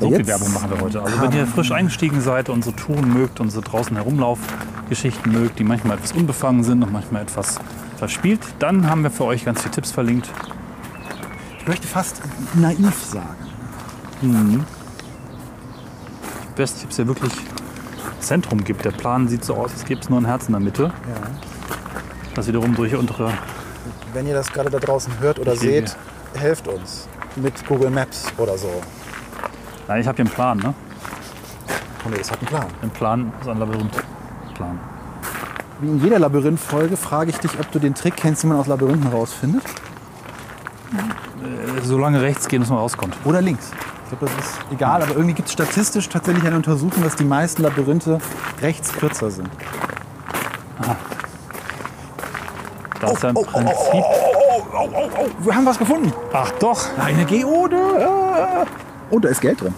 So viel Werbung machen wir heute. Also wenn ihr frisch eingestiegen seid und so Touren mögt und so draußen Herumlaufgeschichten mögt, die manchmal etwas unbefangen sind und manchmal etwas verspielt, dann haben wir für euch ganz viele Tipps verlinkt. Ich möchte fast naiv sagen. Best Tipps ja wirklich Zentrum gibt. Der Plan sieht so aus, als gäbe es nur ein Herz in der Mitte. Das wiederum durch untere. Wenn ihr das gerade da draußen hört oder Ich seht, helft uns mit Google Maps oder so. Nein, ich habe hier einen Plan, ne? Oh nee, das hat einen Plan. Ein Plan ist ein Labyrinth-Plan. Wie in jeder Labyrinth-Folge frage ich dich, ob du den Trick kennst, wie man aus Labyrinthen rausfindet. Äh, So lange rechts gehen, bis man rauskommt. Oder links. Glaube, das ist egal, aber irgendwie gibt es statistisch tatsächlich eine Untersuchung, dass die meisten Labyrinthe rechts kürzer sind. Da ist ja im Prinzip. Wir haben was gefunden. Ach doch! Eine Geode. Und da ist Geld drin.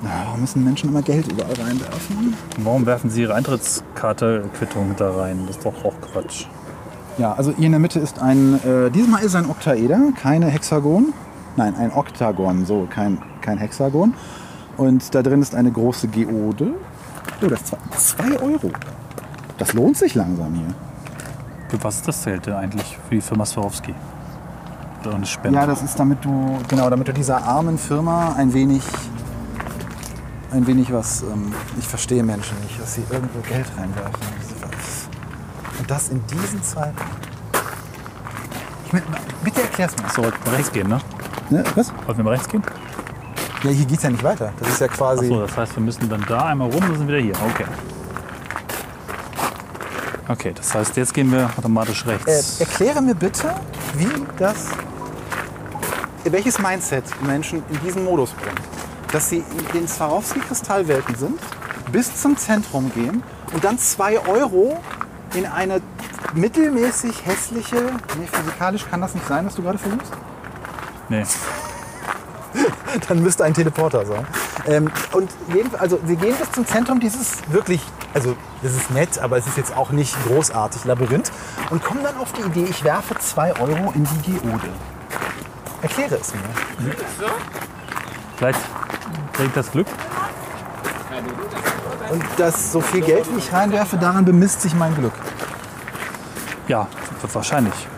Warum müssen Menschen immer Geld überall reinwerfen? Warum werfen Sie Ihre Eintrittskarte-Quittung da rein? Das ist doch auch Quatsch. Ja, also hier in der Mitte ist ein, äh, diesmal ist ein Oktaeder, keine Hexagon. Nein, ein Oktagon, so, kein, kein Hexagon. Und da drin ist eine große Geode. Oh, das ist 2 Euro. Das lohnt sich langsam hier. Für was ist das Zelt denn eigentlich für die Firma Swarovski? Oder eine Spende? Ja, das ist damit du, genau, damit du dieser armen Firma ein wenig, ein wenig was, ähm, ich verstehe Menschen nicht, dass sie irgendwo Geld reinwerfen. Und das in diesen Zeiten. Ich mein, bitte erklär's mir. so, rechts gehen, ne? Ne, was? Wollten wir mal rechts gehen? Ja, hier geht's ja nicht weiter. Das ist ja quasi. Achso, das heißt, wir müssen dann da einmal rum und sind wieder hier. Okay. Okay, das heißt, jetzt gehen wir automatisch Äh, rechts. erkläre mir bitte, wie das, welches Mindset Menschen in diesen Modus bringt. Dass sie in den Swarovski-Kristallwelten sind, bis zum Zentrum gehen und dann 2 Euro in eine mittelmäßig hässliche, nee, physikalisch kann das nicht sein, was du gerade versuchst? Nee. Dann müsste ein Teleporter sein. Ähm, und jeden, also wir gehen bis zum Zentrum dieses wirklich, also das ist nett, aber es ist jetzt auch nicht großartig Labyrinth und kommen dann auf die Idee, ich werfe 2 Euro in die Geode. Erkläre es mir. Vielleicht bringt das Glück. Und das so viel Geld, wie ich reinwerfe, daran bemisst sich mein Glück. Ja, wird wahrscheinlich.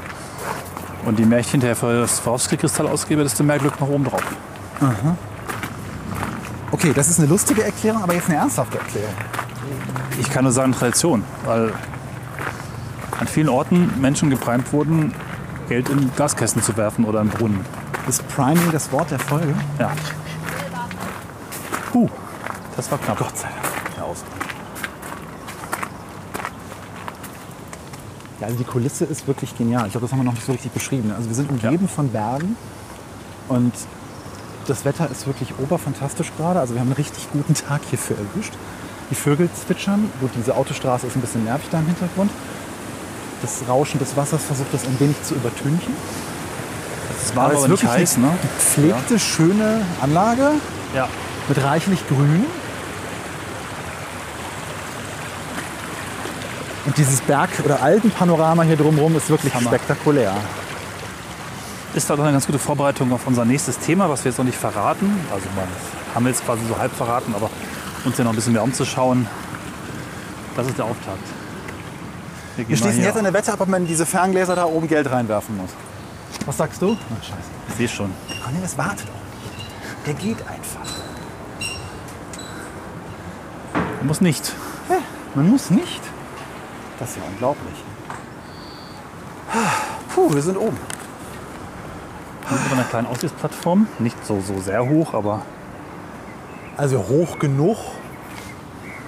Und je mehr ich hinterher für das Swarovski-Kristall ausgebe, desto mehr Glück noch oben drauf. Okay, das ist eine lustige Erklärung, aber jetzt eine ernsthafte Erklärung. Ich kann nur sagen Tradition, weil an vielen Orten Menschen geprimt wurden, Geld in Gaskästen zu werfen oder in Brunnen. Ist Priming das Wort der Folge? Ja. Huh, das war knapp. Gott sei Dank. Der Ausgang. Ja, also die Kulisse ist wirklich genial. Ich glaube, das haben wir noch nicht so richtig beschrieben. Also wir sind umgeben von Bergen und das Wetter ist wirklich oberfantastisch gerade. Also wir haben einen richtig guten Tag hierfür erwischt. Die Vögel zwitschern. Gut, diese Autostraße ist ein bisschen nervig da im Hintergrund. Das Rauschen des Wassers versucht das ein wenig zu übertünchen. Es war Aber es aber wirklich heiß, ne? Gepflegte, schöne Anlage Ja. mit reichlich Grün. Und dieses Berg- oder Alpenpanorama hier drumherum ist wirklich Hammer. spektakulär. Ist doch eine ganz gute Vorbereitung auf unser nächstes Thema, was wir jetzt noch nicht verraten. Also man haben wir jetzt quasi so halb verraten, aber uns ja noch ein bisschen mehr umzuschauen. Das ist der Auftakt. Wir Wir, schließen jetzt eine Wette ab, ob man in diese Ferngläser da oben Geld reinwerfen muss. Was sagst du? Ach, scheiße. Ich sehe schon. Cornelis, warte doch. Der geht einfach. Muss nicht. Man muss nicht. Das ist ja unglaublich. Puh, wir sind oben. Wir sind auf einer kleinen Aussichtsplattform. Nicht so, so sehr hoch, aber Also hoch genug,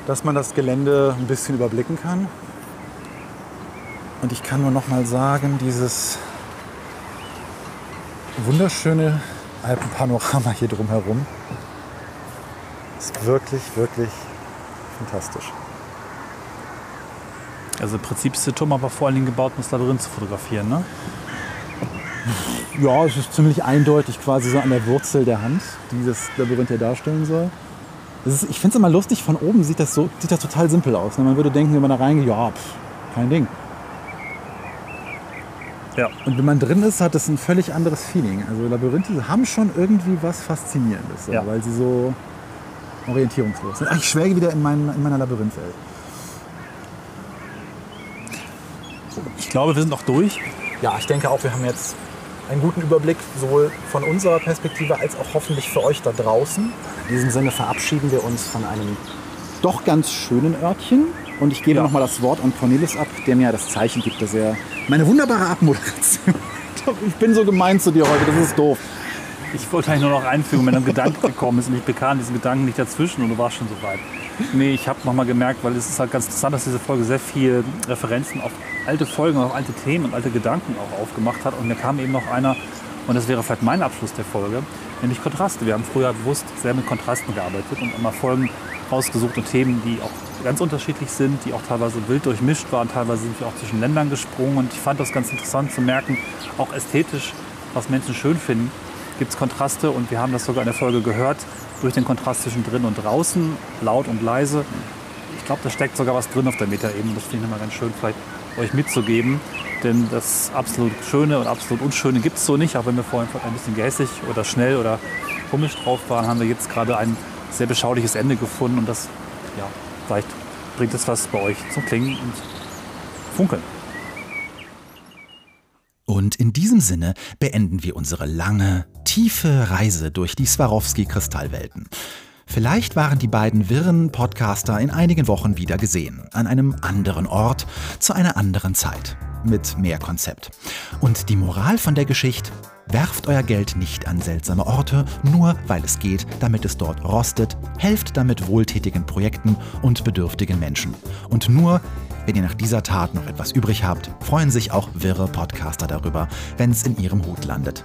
dass man das Gelände ein bisschen überblicken kann. Und ich kann nur noch mal sagen, dieses wunderschöne Alpenpanorama hier drumherum ist wirklich, wirklich fantastisch. Also im Prinzip ist der Turm aber vor allen Dingen gebaut, um das Labyrinth zu fotografieren. Ne? Ja, es ist ziemlich eindeutig quasi so an der Wurzel der Hand, die das Labyrinth ja darstellen soll. Ist, ich finde es immer lustig, von oben sieht das, so, sieht das total simpel aus. ne? Man würde denken, wenn man da reingeht, ja, pff, kein Ding. Ja. Und wenn man drin ist, hat das ein völlig anderes Feeling. Also Labyrinthe haben schon irgendwie was Faszinierendes, so, Ja. weil sie so orientierungslos sind. Ach, ich schwelge wieder in, mein, in meiner Labyrinthwelt. Glaube, wir sind auch durch. Ja, ich denke auch, wir haben jetzt einen guten Überblick, sowohl von unserer Perspektive als auch hoffentlich für euch da draußen. In diesem Sinne verabschieden wir uns von einem doch ganz schönen Örtchen. Und ich gebe Ja. noch mal das Wort an Cornelis ab, der mir das Zeichen gibt, dass er meine wunderbare Abmoderation. Ich bin so gemein zu dir heute, das ist doof. Ich wollte eigentlich nur noch einfügen, wenn ein Gedanke gekommen ist und ich bekam diesen Gedanken nicht dazwischen und du warst schon so weit. Nee, ich habe nochmal gemerkt, weil es ist halt ganz interessant, dass diese Folge sehr viel Referenzen auf alte Folgen, auf alte Themen und alte Gedanken auch aufgemacht hat. Und mir kam eben noch einer, und das wäre vielleicht mein Abschluss der Folge, nämlich Kontraste. Wir haben früher bewusst sehr mit Kontrasten gearbeitet und immer Folgen rausgesucht und Themen, die auch ganz unterschiedlich sind, die auch teilweise wild durchmischt waren, teilweise sind wir auch zwischen Ländern gesprungen. Und ich fand das ganz interessant zu merken, auch ästhetisch, was Menschen schön finden, gibt es Kontraste und wir haben das sogar in der Folge gehört, durch den Kontrast zwischen drin und draußen, laut und leise. Ich glaube, da steckt sogar was drin auf der Metaebene. Das finde ich immer ganz schön, vielleicht euch mitzugeben. Denn das absolut Schöne und absolut Unschöne gibt es so nicht. Auch wenn wir vorhin ein bisschen gehässig oder schnell oder komisch drauf waren, haben wir jetzt gerade ein sehr beschauliches Ende gefunden. Und das, ja, vielleicht bringt es was bei euch zum Klingen und Funkeln. Und in diesem Sinne beenden wir unsere lange, tiefe Reise durch die Swarovski-Kristallwelten. Vielleicht waren die beiden wirren Podcaster in einigen Wochen wieder gesehen, an einem anderen Ort, zu einer anderen Zeit, mit mehr Konzept. Und die Moral von der Geschichte? Werft euer Geld nicht an seltsame Orte, nur weil es geht, damit es dort rostet, helft damit wohltätigen Projekten und bedürftigen Menschen. Und nur, wenn ihr nach dieser Tat noch etwas übrig habt, freuen sich auch wirre Podcaster darüber, wenn es in ihrem Hut landet.